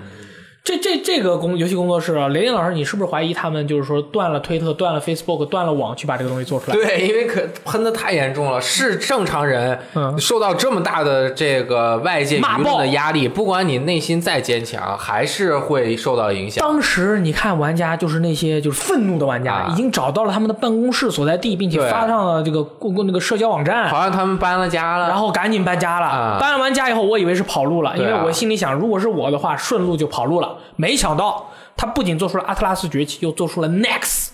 这这这个工游戏工作室啊，雷电老师，你是不是怀疑他们就是说断了推特、断了 Facebook、断了网去把这个东西做出来？
对，因为可喷的太严重了，是正常人
嗯
受到这么大的这个外界舆论的压力，不管你内心再坚强，还是会受到影响。
当时你看玩家就是那些就是愤怒的玩家，
啊
已经找到了他们的办公室所在地，并且发上了这个公公那个社交网站，
好像他们搬了家了，
然后赶紧搬家了。
啊
搬完家以后，我以为是跑路了，因为我心里想，如果是我的话，顺路就跑路了。没想到他不仅做出了阿特拉斯崛起，又做出了 Next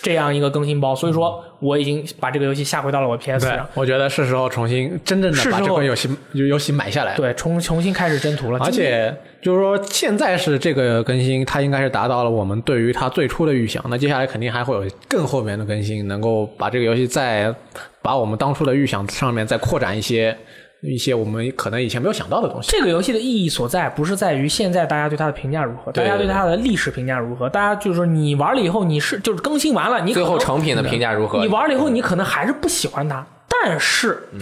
这样一个更新包，所以说我已经把这个游戏下回到了我 PS 上。，
我觉得是时候重新真正的把这款游戏游戏买下来。
对，重重新开始征途了。
而且就是说，现在是这个更新，它应该是达到了我们对于它最初的预想。那接下来肯定还会有更后面的更新，能够把这个游戏再把我们当初的预想上面再扩展一些一些我们可能以前没有想到的东西。
这个游戏的意义所在，不是在于现在大家对它的评价如何，大家对它的历史评价如何，大家就是说你玩了以后，你是就是更新完了，你可
最
能
后成品的评价如何？
你玩了以后，你可能还是不喜欢它，但是，嗯，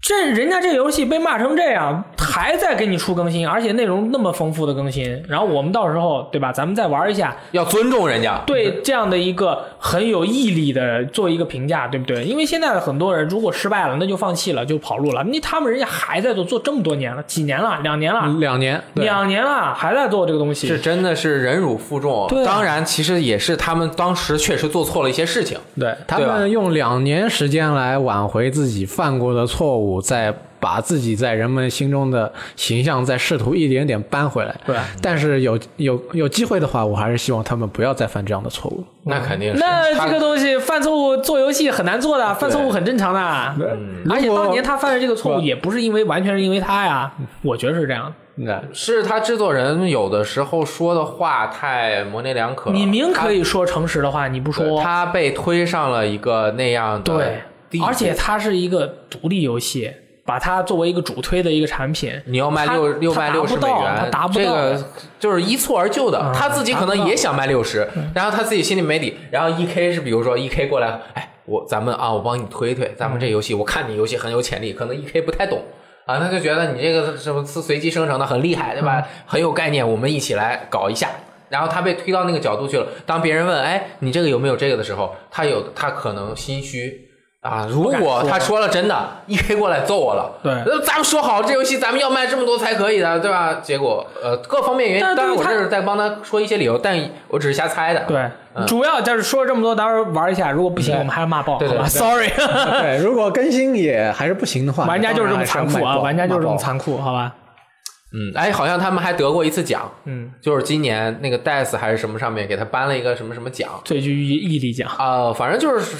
这人家这个游戏被骂成这样，还在给你出更新，而且内容那么丰富的更新，然后我们到时候对吧，咱们再玩一下，
要尊重人家。
对这样的一个很有毅力的做一个评价，对不对？因为现在的很多人如果失败了，那就放弃了，就跑路了。那他们人家还在做，做这么多年了，几年了，两年了，
两年，
两年了，还在做这个东西。
这真的是忍辱负重。
对啊
当然，其实也是他们当时确实做错了一些事情。
对他们用两年时间来挽回自己犯过的错误，再把自己在人们心中的形象再试图一点点扳回来。
对，
但是有有有机会的话，我还是希望他们不要再犯这样的错误。
那肯定是。
那这个东西犯错误做游戏很难做的，犯错误很正常的。而且当年他犯的这个错误也不是因为完全是因为他呀，我觉得是这样。
那，
是他制作人有的时候说的话太模棱两可。
你明可
以
以说诚实的话，你不说，
他被推上了一个那样的
对而且它是一个独立游戏，把它作为一个主推的一个产品，
你要卖六六卖六十美元，
达不到
这个就是一蹴而就的。
嗯
他自己可能也想卖六十，然后他自己心里没底。然后 E K 是比如说 E K 过来，哎，我咱们啊，我帮你推推，咱们这游戏，我看你游戏很有潜力，可能 E K 不太懂。啊，他就觉得你这个什么是随机生成的很厉害，对吧？很有概念，我们一起来搞一下。然后他被推到那个角度去了。当别人问，哎，你这个有没有这个的时候，他有他可能心虚啊。如果他说了真的一 K 过来揍我了，
对
那咱们说好这游戏咱们要卖这么多才可以的，对吧？结果呃各方面原因，当然我这是在帮他说一些理由，但我只是瞎猜的。
对，
嗯
主要就是说了这么多，到时候玩一下，如果不行，我们还要骂爆，
对对
？Sorry，
对，如果更新也还是不行的话，
玩家就是这么残酷啊，玩家就是这么残酷，好吧？
嗯，哎，好像他们还得过一次奖，
嗯，
就是今年那个 DICE 还是什么上面给他颁了一个什么什么奖。
最具毅毅力奖。
啊、反正就是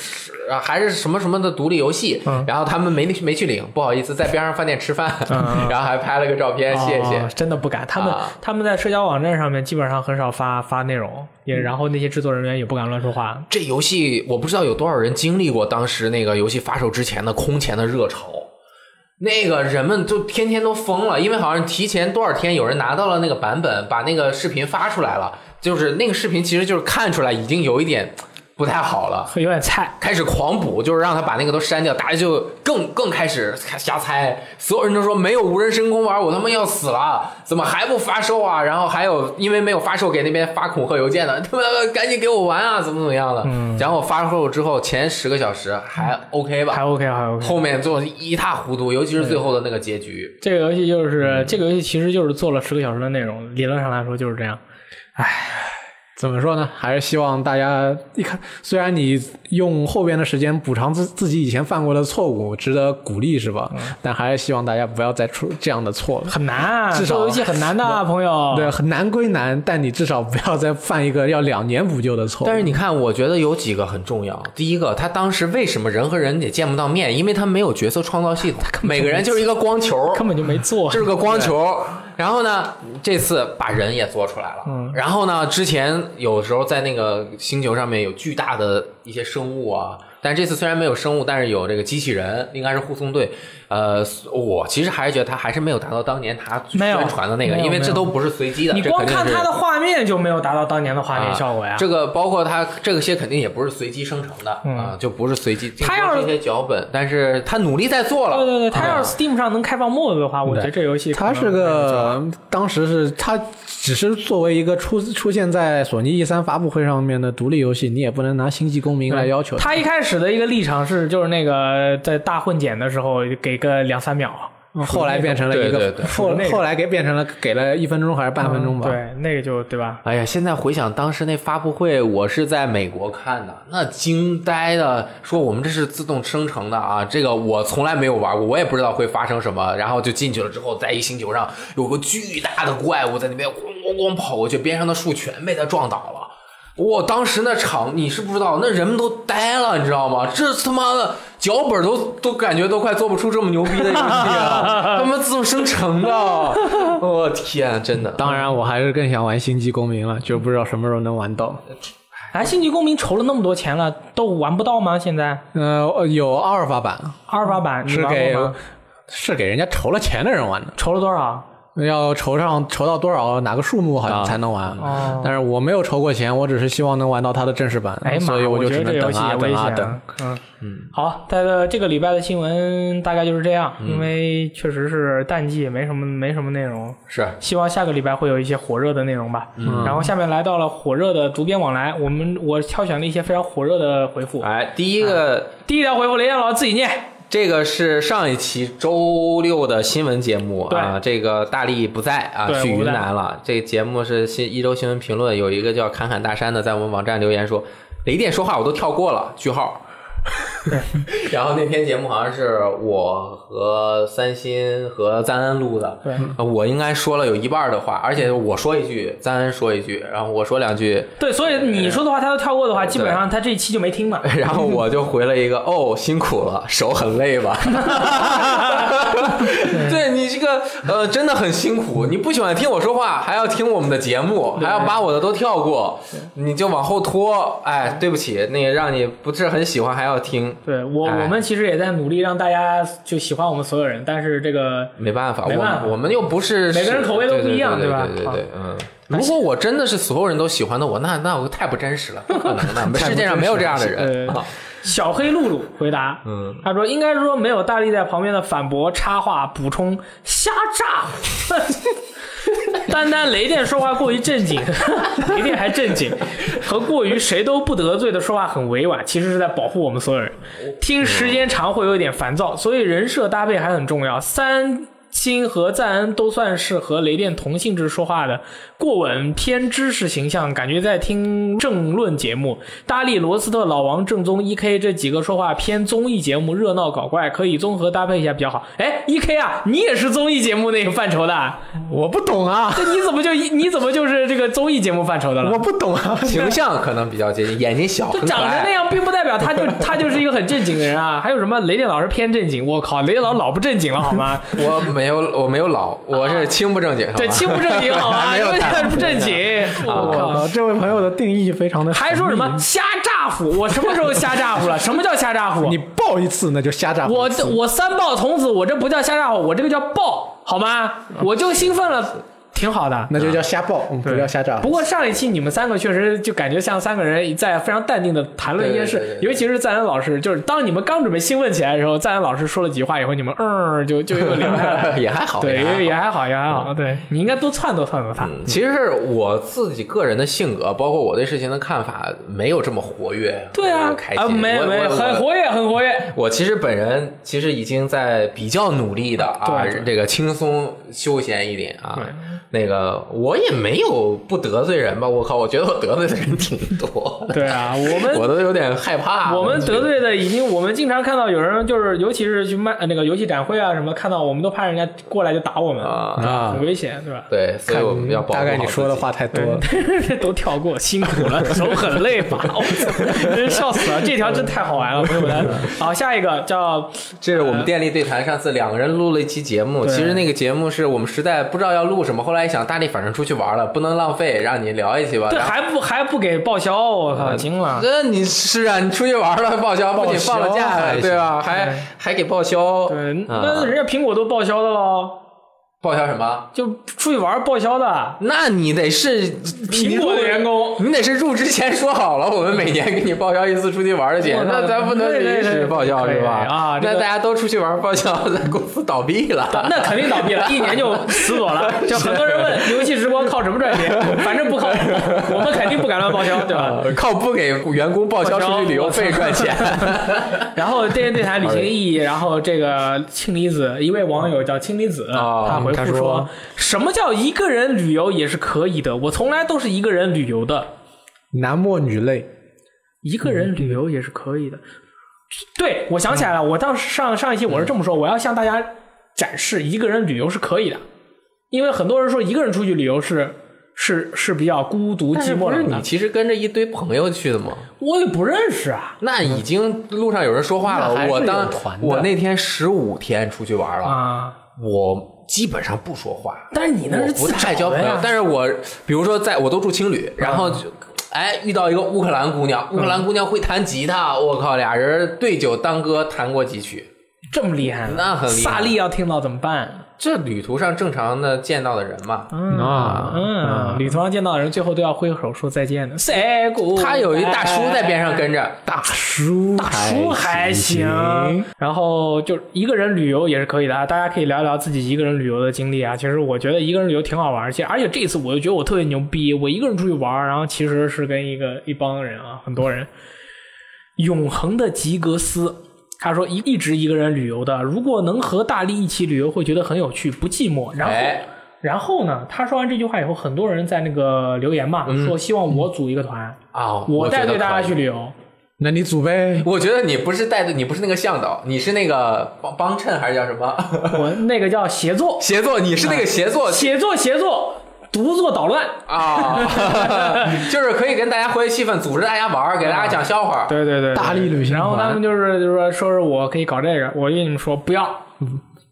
还是什么什么的独立游戏，
嗯
然后他们没没去领，不好意思，在边上饭店吃饭，
嗯
然后还拍了个照片，谢谢。
哦真的不敢。他们、
啊
他们在社交网站上面基本上很少发发内容，也然后那些制作人员也不敢乱说话。
这游戏我不知道有多少人经历过当时那个游戏发售之前的空前的热潮，那个人们就天天都疯了，因为好像提前多少天有人拿到了那个版本，把那个视频发出来了，就是那个视频其实就是看出来已经有一点不太好了。
有点菜，
开始狂补，就是让他把那个都删掉，大家就更更开始瞎猜，所有人都说没有无人深空玩，我他妈要死了，怎么还不发售啊？然后还有因为没有发售，给那边发恐吓邮件的，他妈赶紧给我玩啊，怎么怎么样的。然后发售之后前十个小时还 OK 吧，
还 OK 还 OK。
后面做一塌糊涂，尤其是最后的那个结局。
这个游戏就是、
嗯
这个游戏其实就是做了十个小时的内容，理论上来说就是这样。
怎么说呢？还是希望大家一看，虽然你用后边的时间补偿自自己以前犯过的错误，值得鼓励是吧？但还是希望大家不要再出这样的错了。
很难啊，
至少
做游戏很难的啊，朋友。
对，很难归难，但你至少不要再犯一个要两年补救的错误。
但是你看，我觉得有几个很重要。第一个，他当时为什么人和人也见不到面？因为他没有角色创造系统，每个人就是一个光球，
根本就没做，
就是个光球。然后呢，这次把人也做出来了。
嗯
然后呢，之前有时候在那个星球上面有巨大的一些生物啊，但是这次虽然没有生物，但是有这个机器人，应该是护送队。呃，我其实还是觉得他还是没有达到当年他宣传的那个，因为这都不是随机的。
你光看他的画面就没有达到当年的画面效果呀。
啊这个包括他这个些肯定也不是随机生成的、
嗯
啊，就不是随机。
他要是
这些脚本，但是他努力在做了。
对对对，他要
啊
是 Steam 上能开放 mod 的话，我觉得这游戏
他是个，当时是他只是作为一个出出现在索尼 E 三发布会上面的独立游戏，你也不能拿星际公民来要求它。
他一开始的一个立场是，就是那个在大混剪的时候给个两三秒，
后来变成了一个，
对对对
后
那个
后来给变成了给了一分钟还是半分钟吧？
对，那个就对吧？
哎呀，现在回想当时那发布会，我是在美国看的，那惊呆的，说我们这是自动生成的啊，这个我从来没有玩过，我也不知道会发生什么。然后就进去了之后，在一星球上有个巨大的怪物在那边咣咣咣跑过去，边上的树全被它撞倒了。我当时那场你是不知道，那人们都呆了，你知道吗？这他妈的脚本都都感觉都快做不出这么牛逼的游戏了，他妈自动生成的，我天，真的。
当然，我还是更想玩星际公民了，就不知道什么时候能玩到。
哎，星际公民筹了那么多钱了，都玩不到吗？现在
呃，有阿尔法版，
阿尔法版
是给是给人家筹了钱的人玩的，
筹了多少？
要筹上筹到多少哪个数目好像才能玩。
哦
但是我没有筹过钱，我只是希望能玩到它的正式版，
哎，
所以
我
就只能等啊等啊等。
嗯嗯，好，在这这个礼拜的新闻大概就是这样，
嗯
因为确实是淡季，没什么没什么内容。
是
希望下个礼拜会有一些火热的内容吧。
嗯
然后下面来到了火热的读编往来，我们我挑选了一些非常火热的回复。
哎，第一个，
第一条回复，雷电老师自己念。
这个是上一期周六的新闻节目啊，这个大力不在啊，去云南了。这个节目是新一周新闻评论，有一个叫侃侃大山的在我们网站留言说，雷电说话我都跳过了，句号。然后那天节目好像是我和三星和赞恩录的，我应该说了有一半的话，而且我说一句，赞恩说一句，然后我说两句，
对，所以你说的话他都跳过的话，基本上他这一期就没听嘛。
然后我就回了一个哦，辛苦了，手很累吧？对你这个呃，真的很辛苦。你不喜欢听我说话，还要听我们的节目，还要把我的都跳过，你就往后拖。哎，对不起，那个让你不是很喜欢，还要听，
对我，
哎
我们其实也在努力让大家就喜欢我们所有人，但是这个
没办法，
没办法
我我们又不是
每个人口味都不一样
对
对吧
对对对对，嗯。如果我真的是所有人都喜欢的我，那那我太不真实了，不可能的，世界上没有这样的人。
呃，小黑露露回答，
嗯，
他说应该是说没有大力在旁边的反驳、插话、补充、瞎炸。单单雷电说话过于正经，雷电还正经，和过于谁都不得罪的说话很委婉，其实是在保护我们所有人。听时间长会有点烦躁，所以人设搭配还很重要。三星和赞恩都算是和雷电同性质说话的过稳偏知识形象，感觉在听政论节目。大力、罗斯特、老王、正宗、E K 这几个说话偏综艺节目，热闹搞怪，可以综合搭配一下比较好。哎，E K 啊，你也是综艺节目那个范畴的，
我不懂啊，
这 你怎么就你怎么就是这个综艺节目范畴的了？
我不懂啊。
形象可能比较接近，眼睛小，就
长成那。样，并不代表他就他就是一个很正经的人啊。还有什么雷电老师偏正经？我靠，雷电老师老不正经了好吗？
我没有，我没有老，我是轻不正经。
对，轻不正经好吗？
没有
因为他
太
不正经。我靠！
靠，这位朋友的定义非常的
还说什么瞎咋呼？我什么时候瞎咋呼了？什么叫瞎咋呼？
你爆一次那就瞎炸。
我这我三爆童子，我这不叫瞎咋呼，我这个叫爆，好吗？我就兴奋了，挺好的。
那就叫瞎报，嗯不叫瞎炸
不。过上一期你们三个确实就感觉像三个人在非常淡定的谈论一件事
对对对，
尤其是赞恩老师，就是当你们刚准备兴奋起来的时候，赞恩老师说了几句话以后，你们嗯就就又 留下来。
也还好，
对，
也
也
还好。
也还好。对你应该多撺掇撺掇他。
其实是我自己个人的性格，包括我对事情的看法，没有这么活跃。
对啊
开，心。
啊，没
我
没
我
很活跃，很活跃。
我其实本人其实已经在比较努力的啊这个轻松休闲一点啊。那个我也没有不得罪人吧？我靠，我觉得我得罪的人挺多的，
对啊，我们
我都有点害怕。
我们
得
得罪的已经，我们经常看到有人就是，尤其是去卖呃那个游戏展会啊什么，看到我们都怕人家过来就打我们，
啊，
啊
很危险，对吧？
对，所以我们要保护好
大概你说的话太多了。
都跳过，辛苦了，手很累吧？我操，真笑死了！这条真太好玩了，朋友们。好，下一个叫
这是我们电力对谈，上次两个人录了一期节目。其实那个节目是我们实在不知道要录什么，后来一想，大力反正出去玩了，不能浪费，让你聊一期吧。这，
还不还不给报销，我靠，惊了！
这你是啊，你出去玩了报销，不仅放了
报销
假，对吧？还还给报销。
对，
啊
那人家苹果都报销的喽，
报销什么？
就出去玩报销的，
那你得是
苹果的员工。
你得是入职前说好了，我们每年给你报销一次出去玩的钱，那咱不能临时报销是吧？
啊这个
那大家都出去玩报销，咱公司倒闭了。
那肯定倒闭了，一年就死锁了。就很多人问游戏直播靠什么赚钱，反正不靠我，我们肯定不敢乱报销，对吧？
呃靠不给员工报销出去旅游费赚钱。
然后电视对谈旅行意义，然后这个氢离子，一位网友叫氢离子，
哦
他回
他说
说：“什么叫一个人旅游也是可以的？我从来都是一个人旅游的，
男莫女泪，
一个人旅游也是可以的。”对，我想起来了，我当时上上一期我是这么说，我要向大家展示一个人旅游是可以的，因为很多人说一个人出去旅游是是是比较孤独寂寞冷的，
你其实跟着一堆朋友去的吗？
我也不认识啊
那已经路上有人说话了。我当我那天十五天出去玩了，
啊！
我基本上不说话。
但是你那是
不太交朋友但是我比如说在我都住青旅，然后就。哎，遇到一个乌克兰姑娘，乌克兰姑娘会弹吉他，我靠，俩人对酒当歌，弹过几曲。
这么厉害呢，
那很厉害
萨利要听到怎么办？
这旅途上正常的见到的人嘛，
嗯
啊
嗯，旅途上见到的人，最后都要挥手说再见的。Say goodbye
他有一大叔在边上跟着，
大叔，
大叔还行。然后就一个人旅游也是可以的啊，大家可以聊一聊自己一个人旅游的经历啊。其实我觉得一个人旅游挺好玩儿，而且而且这次我就觉得我特别牛逼，我一个人出去玩，然后其实是跟一个一帮人啊，很多人。永恒的吉格斯，他说一一直一个人旅游的，如果能和大力一起旅游，会觉得很有趣，不寂寞。然后。
哎，
然后呢，他说完这句话以后，很多人在那个留言嘛，说希望我组一个团，
啊，
我带队大家去旅游。
那你组呗。
我觉得你不是带队，你不是那个向导，你是那个帮帮衬还是叫什么
我那个叫协作，
协作？你是那个协作
协作协作，独做捣乱。
啊，就是可以跟大家活跃气氛，组织大家玩，给大家讲笑话。
对对对，
大力旅行
然后他们就是就是说说是我可以搞这个，我跟你们说不要，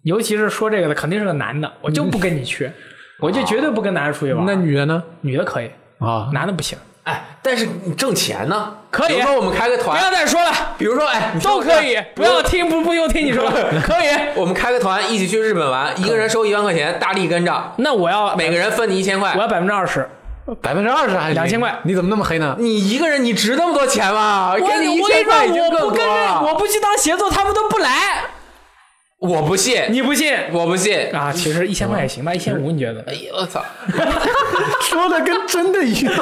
尤其是说这个的肯定是个男的，我就不跟你去，我就绝对不跟男的出去玩。
那女的呢？
女的可以，
啊，
男的不行。
哎，但是你挣钱呢？
可以
比如说我们开个团不，
要再说了，
比如说哎，
都可以，不要听不不用听你说，可以。
我们开个团一起去日本玩，一个人收一万块钱，大力跟着，
那我要
每个人分你一千块
我。要百分之二十，
百分之二十还行
2000块
你怎么那么黑呢？
你一个人你值那么多钱吗？
我
给你一
我跟你
千块
我不跟着，我不去当协作，他们都不来。
我不信，
你不信
我不信。
啊？其实一千块也行吧，一千五你觉得？
哎呀，我操！
说的跟真的一样。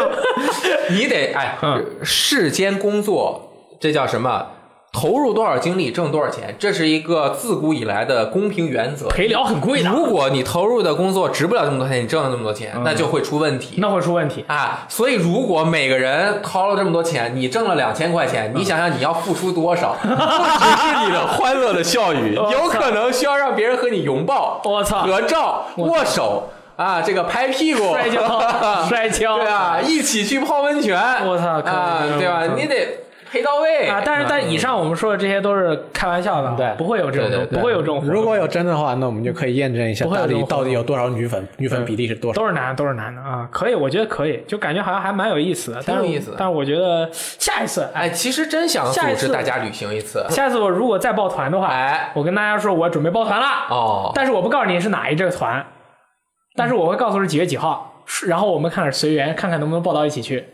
你得哎，
嗯
世间工作，这叫什么？投入多少精力挣多少钱，这是一个自古以来的公平原则。
陪聊很贵的，
如果你投入的工作值不了这么多钱，你挣了这么多钱，那就会出问题。
那会出问题。
啊，所以如果每个人掏了这么多钱，你挣了两千块钱，你想想你要付出多少？不只是你的欢乐的笑语，有可能需要让别人和你拥抱、
我操
合照、握手啊，这个拍屁股、
摔跤 摔跤
对啊，一起去泡温泉，
我操可
啊，对吧？你得赔到位。
啊，但是但以上我们说的这些都是开玩笑的，
对。
不会有这种
对对对。
不会有这种，
如果有真的话，那我们就可以验证一下到底到底有多少女粉，女粉比例是多少。
都是男的，都是男的啊，可以，我觉得可以，就感觉好像还蛮有意思的，挺
有意思。的
但是我觉得下一次，哎，
哎，其实真想组
下一次
织大家旅行一次。
下次我如果再抱团的话，
哎。
我跟大家说我准备抱团了，
哦，
但是我不告诉你是哪一这个团，但是我会告诉是几月几号，是然后我们看着随缘，看看能不能抱到一起去。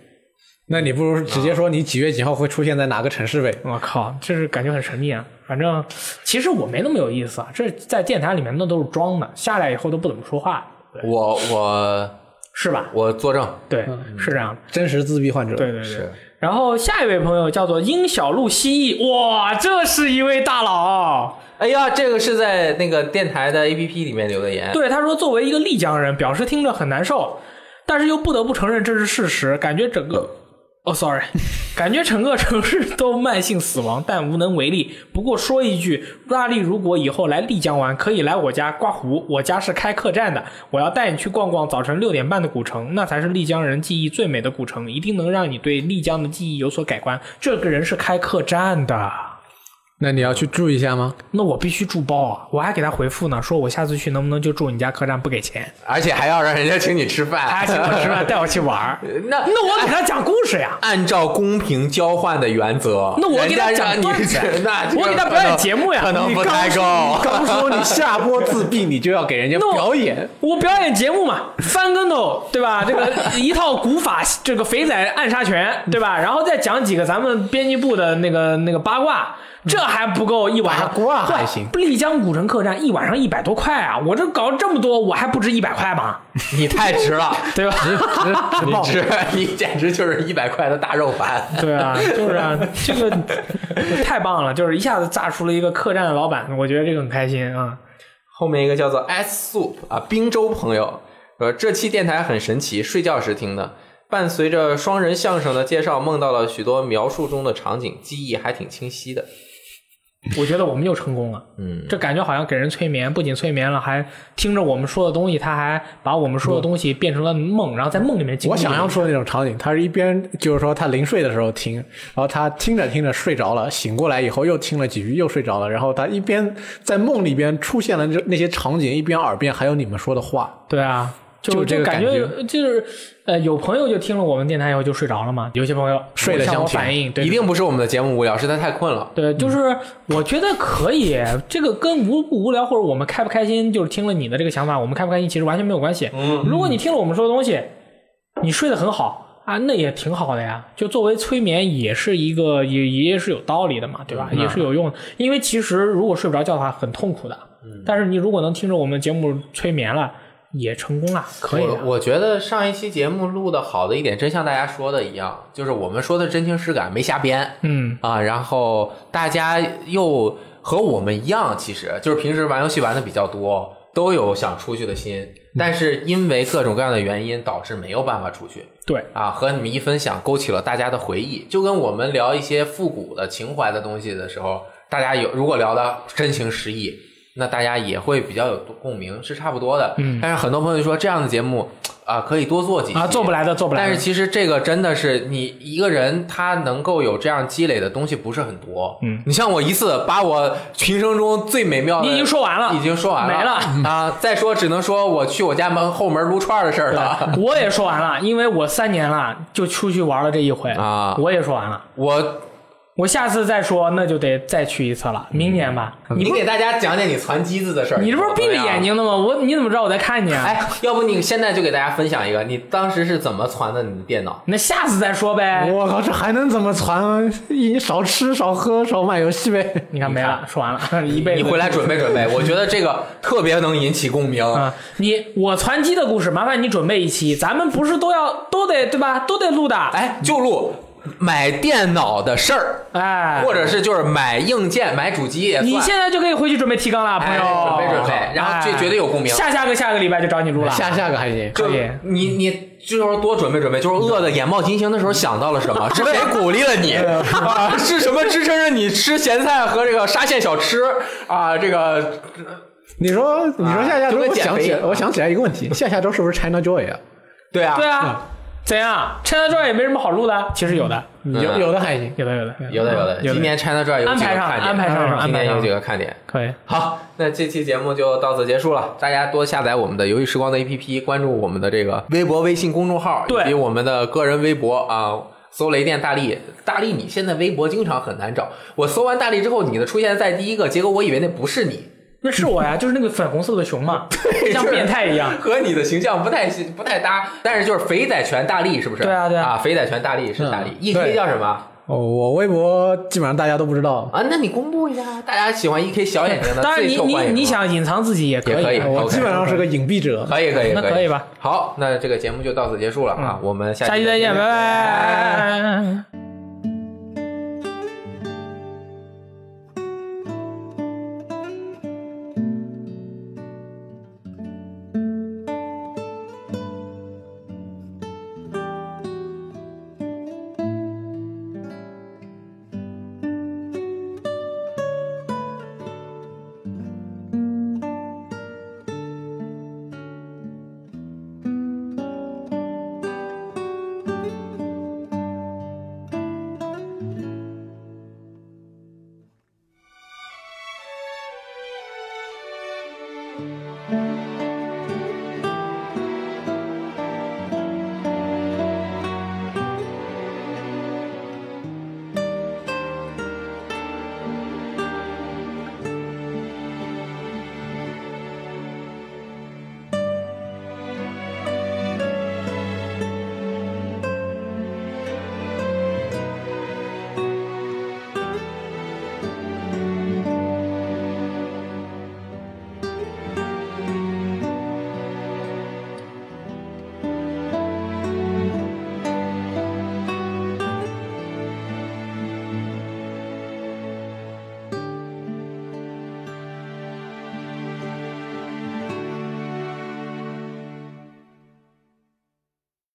那你不如直接说你几月几号会出现在哪个城市呗？
我靠，这是感觉很神秘啊！反正其实我没那么有意思啊，这在电台里面那都是装的，下来以后都不怎么说话，
我我
是吧？
我作证，
对，是这样的。
真实自闭患者。
对对对。然后下一位朋友叫做殷小路蜥蜴，哇，这是一位大佬。
哎呀，这个是在那个电台的 APP 里面留的言。
对，他说作为一个丽江人，表示听着很难受，但是又不得不承认这是事实，感觉整个。哦、s o r r y 感觉整个城市都慢性死亡，但无能为力。不过说一句，拉力如果以后来丽江玩，可以来我家刮胡，我家是开客栈的，我要带你去逛逛早晨六点半的古城，那才是丽江人记忆最美的古城，一定能让你对丽江的记忆有所改观。这个人是开客栈的。
那你要去住一下吗？
那我必须住包啊！我还给他回复呢，说我下次去能不能就住你家客栈不给钱，
而且还要让人家请你吃饭，
还请我吃饭带我去玩儿。
那
那我给他讲故事呀，
按照公平交换的原则，
那我给他讲段子
是 那
我给他表演节目呀
可能不太够。
刚说你下播自闭，你就要给人家表演。
我表演节目嘛，翻跟头，对吧？这个 一套古法，这个肥仔暗杀拳，对吧？然后再讲几个咱们编辑部的那个那个八卦，这还不够一晚上丽江古城客栈一晚上一百多块啊！我这搞这么多，我还不值一百块吗？
你太值了，
对吧？
你值，你简直就是一百块的大肉盘。
对啊，就是啊，这个太棒了，就是一下子炸出了一个客栈的老板，我觉得这个很开心啊。
后面一个叫做 S Soup 啊，滨州朋友说这期电台很神奇，睡觉时听的，伴随着双人相声的介绍，梦到了许多描述中的场景，记忆还挺清晰的。
我觉得我们又成功了，
嗯，
这感觉好像给人催眠，不仅催眠了，还听着我们说的东西，他还把我们说的东西变成了梦，然后在梦里面经历。
我想象出的那种场景，他是一边就是说他临睡的时候听，然后他听着听着睡着了，醒过来以后又听了几句又睡着了，然后他一边在梦里边出现了那那些场景，一边耳边还有你们说的话。
对啊，就
就这个
感
感
觉就是呃，有朋友就听了我们电台以后就睡着了嘛，有些朋友
睡得像
我反映，对
一定不是我们的节目无聊，是他太困了。
对，就是我觉得可以，这个跟无不无聊或者我们开不开心，就是听了你的这个想法，我们开不开心其实完全没有关系。
嗯
如果你听了我们说的东西，你睡得很好啊，那也挺好的呀。就作为催眠，也是一个也也是有道理的嘛，对吧？也是有用的。因为其实如果睡不着觉的话，很痛苦的。但是你如果能听着我们节目催眠了，也成功了，可以。
我我觉得上一期节目录的好的一点，真像大家说的一样，就是我们说的真情实感，没瞎编
嗯，
啊。然后大家又和我们一样，其实就是平时玩游戏玩的比较多，都有想出去的心，但是因为各种各样的原因，导致没有办法出去。
对，
啊，和你们一分享，勾起了大家的回忆，就跟我们聊一些复古的情怀的东西的时候，大家有如果聊的真情实意，那大家也会比较有共鸣，是差不多的。
嗯
但是很多朋友就说这样的节目啊，可以多做几期
啊，做不来的，做不来的。
但是其实这个真的是你一个人他能够有这样积累的东西不是很多。
嗯，
你像我一次把我平生中最美妙的
你已经说完了
已经说完了，
没了
啊！再说只能说我去我家门后门撸串的事儿了。
我也说完了，因为我三年了就出去玩了这一回
啊
我也说完了。
我
我下次再说，那就得再去一次了，明年吧。你
给大家讲讲你攒机子的事儿。
你这不是闭着眼睛的吗？我你怎么知道我在看你啊？
哎，要不你现在就给大家分享一个，你当时是怎么攒的你的电脑？
那下次再说呗。
我靠，这还能怎么传啊？一少吃少喝少玩游戏呗。
你看没了，说完了，一辈子。
你回来准备准备，我觉得这个特别能引起共鸣。
啊！你我攒机的故事，麻烦你准备一期，咱们不是都要都得对吧？都得录的。
哎，就录买电脑的事儿，
哎，
或者是就是买硬件、买主机也算。
你现在就可以回去准备提纲了，朋友，
哎准备准备然后这
哎
绝对有共鸣
下下个下个礼拜就找你录了，
下下个还行。
就
可以
你你就是多准备准备，就是饿的眼冒金星的时候想到了什么？是谁鼓励了你 啊？是什么支撑着你吃咸菜和这个沙县小吃啊？这个
你说你说下下周，我想起我想起来一个问题，下下周是不是 China Joy 啊？
对啊，
对啊，怎样？China Joy 也没什么好录的，其实有的，
嗯
有有的还行。
有的，有的，
有的有的。今年 China Joy 有几个
安排上
看点，
安排上
嗯今年有
安排上
几个看点。
可以。
好，那这期节目就到此结束了。大家多下载我们的游戏时光的 APP，关注我们的这个微博、微信公众号，
对
以及我们的个人微博啊。搜雷电大力，大力，你现在微博经常很难找。我搜完大力之后，你的出现在第一个，结果我以为那不是你，
那是我呀，就是那个粉红色的熊嘛，像变态一样。
和你的形象不太不太搭。但是就是肥仔拳大力是不是？
对啊对啊
啊，肥仔拳大力是大力
嗯
，E K 叫什么
哦，我微博基本上大家都不知道，
啊？那你公布一下，大家喜欢 E K 小眼睛的，
当然你，你
最受欢迎
你想隐藏自己也可
以
以，
我基本上是个隐蔽者。
可以可以
那可以吧？
好，那这个节目就到此结束了啊，我们下
下期再见，拜拜。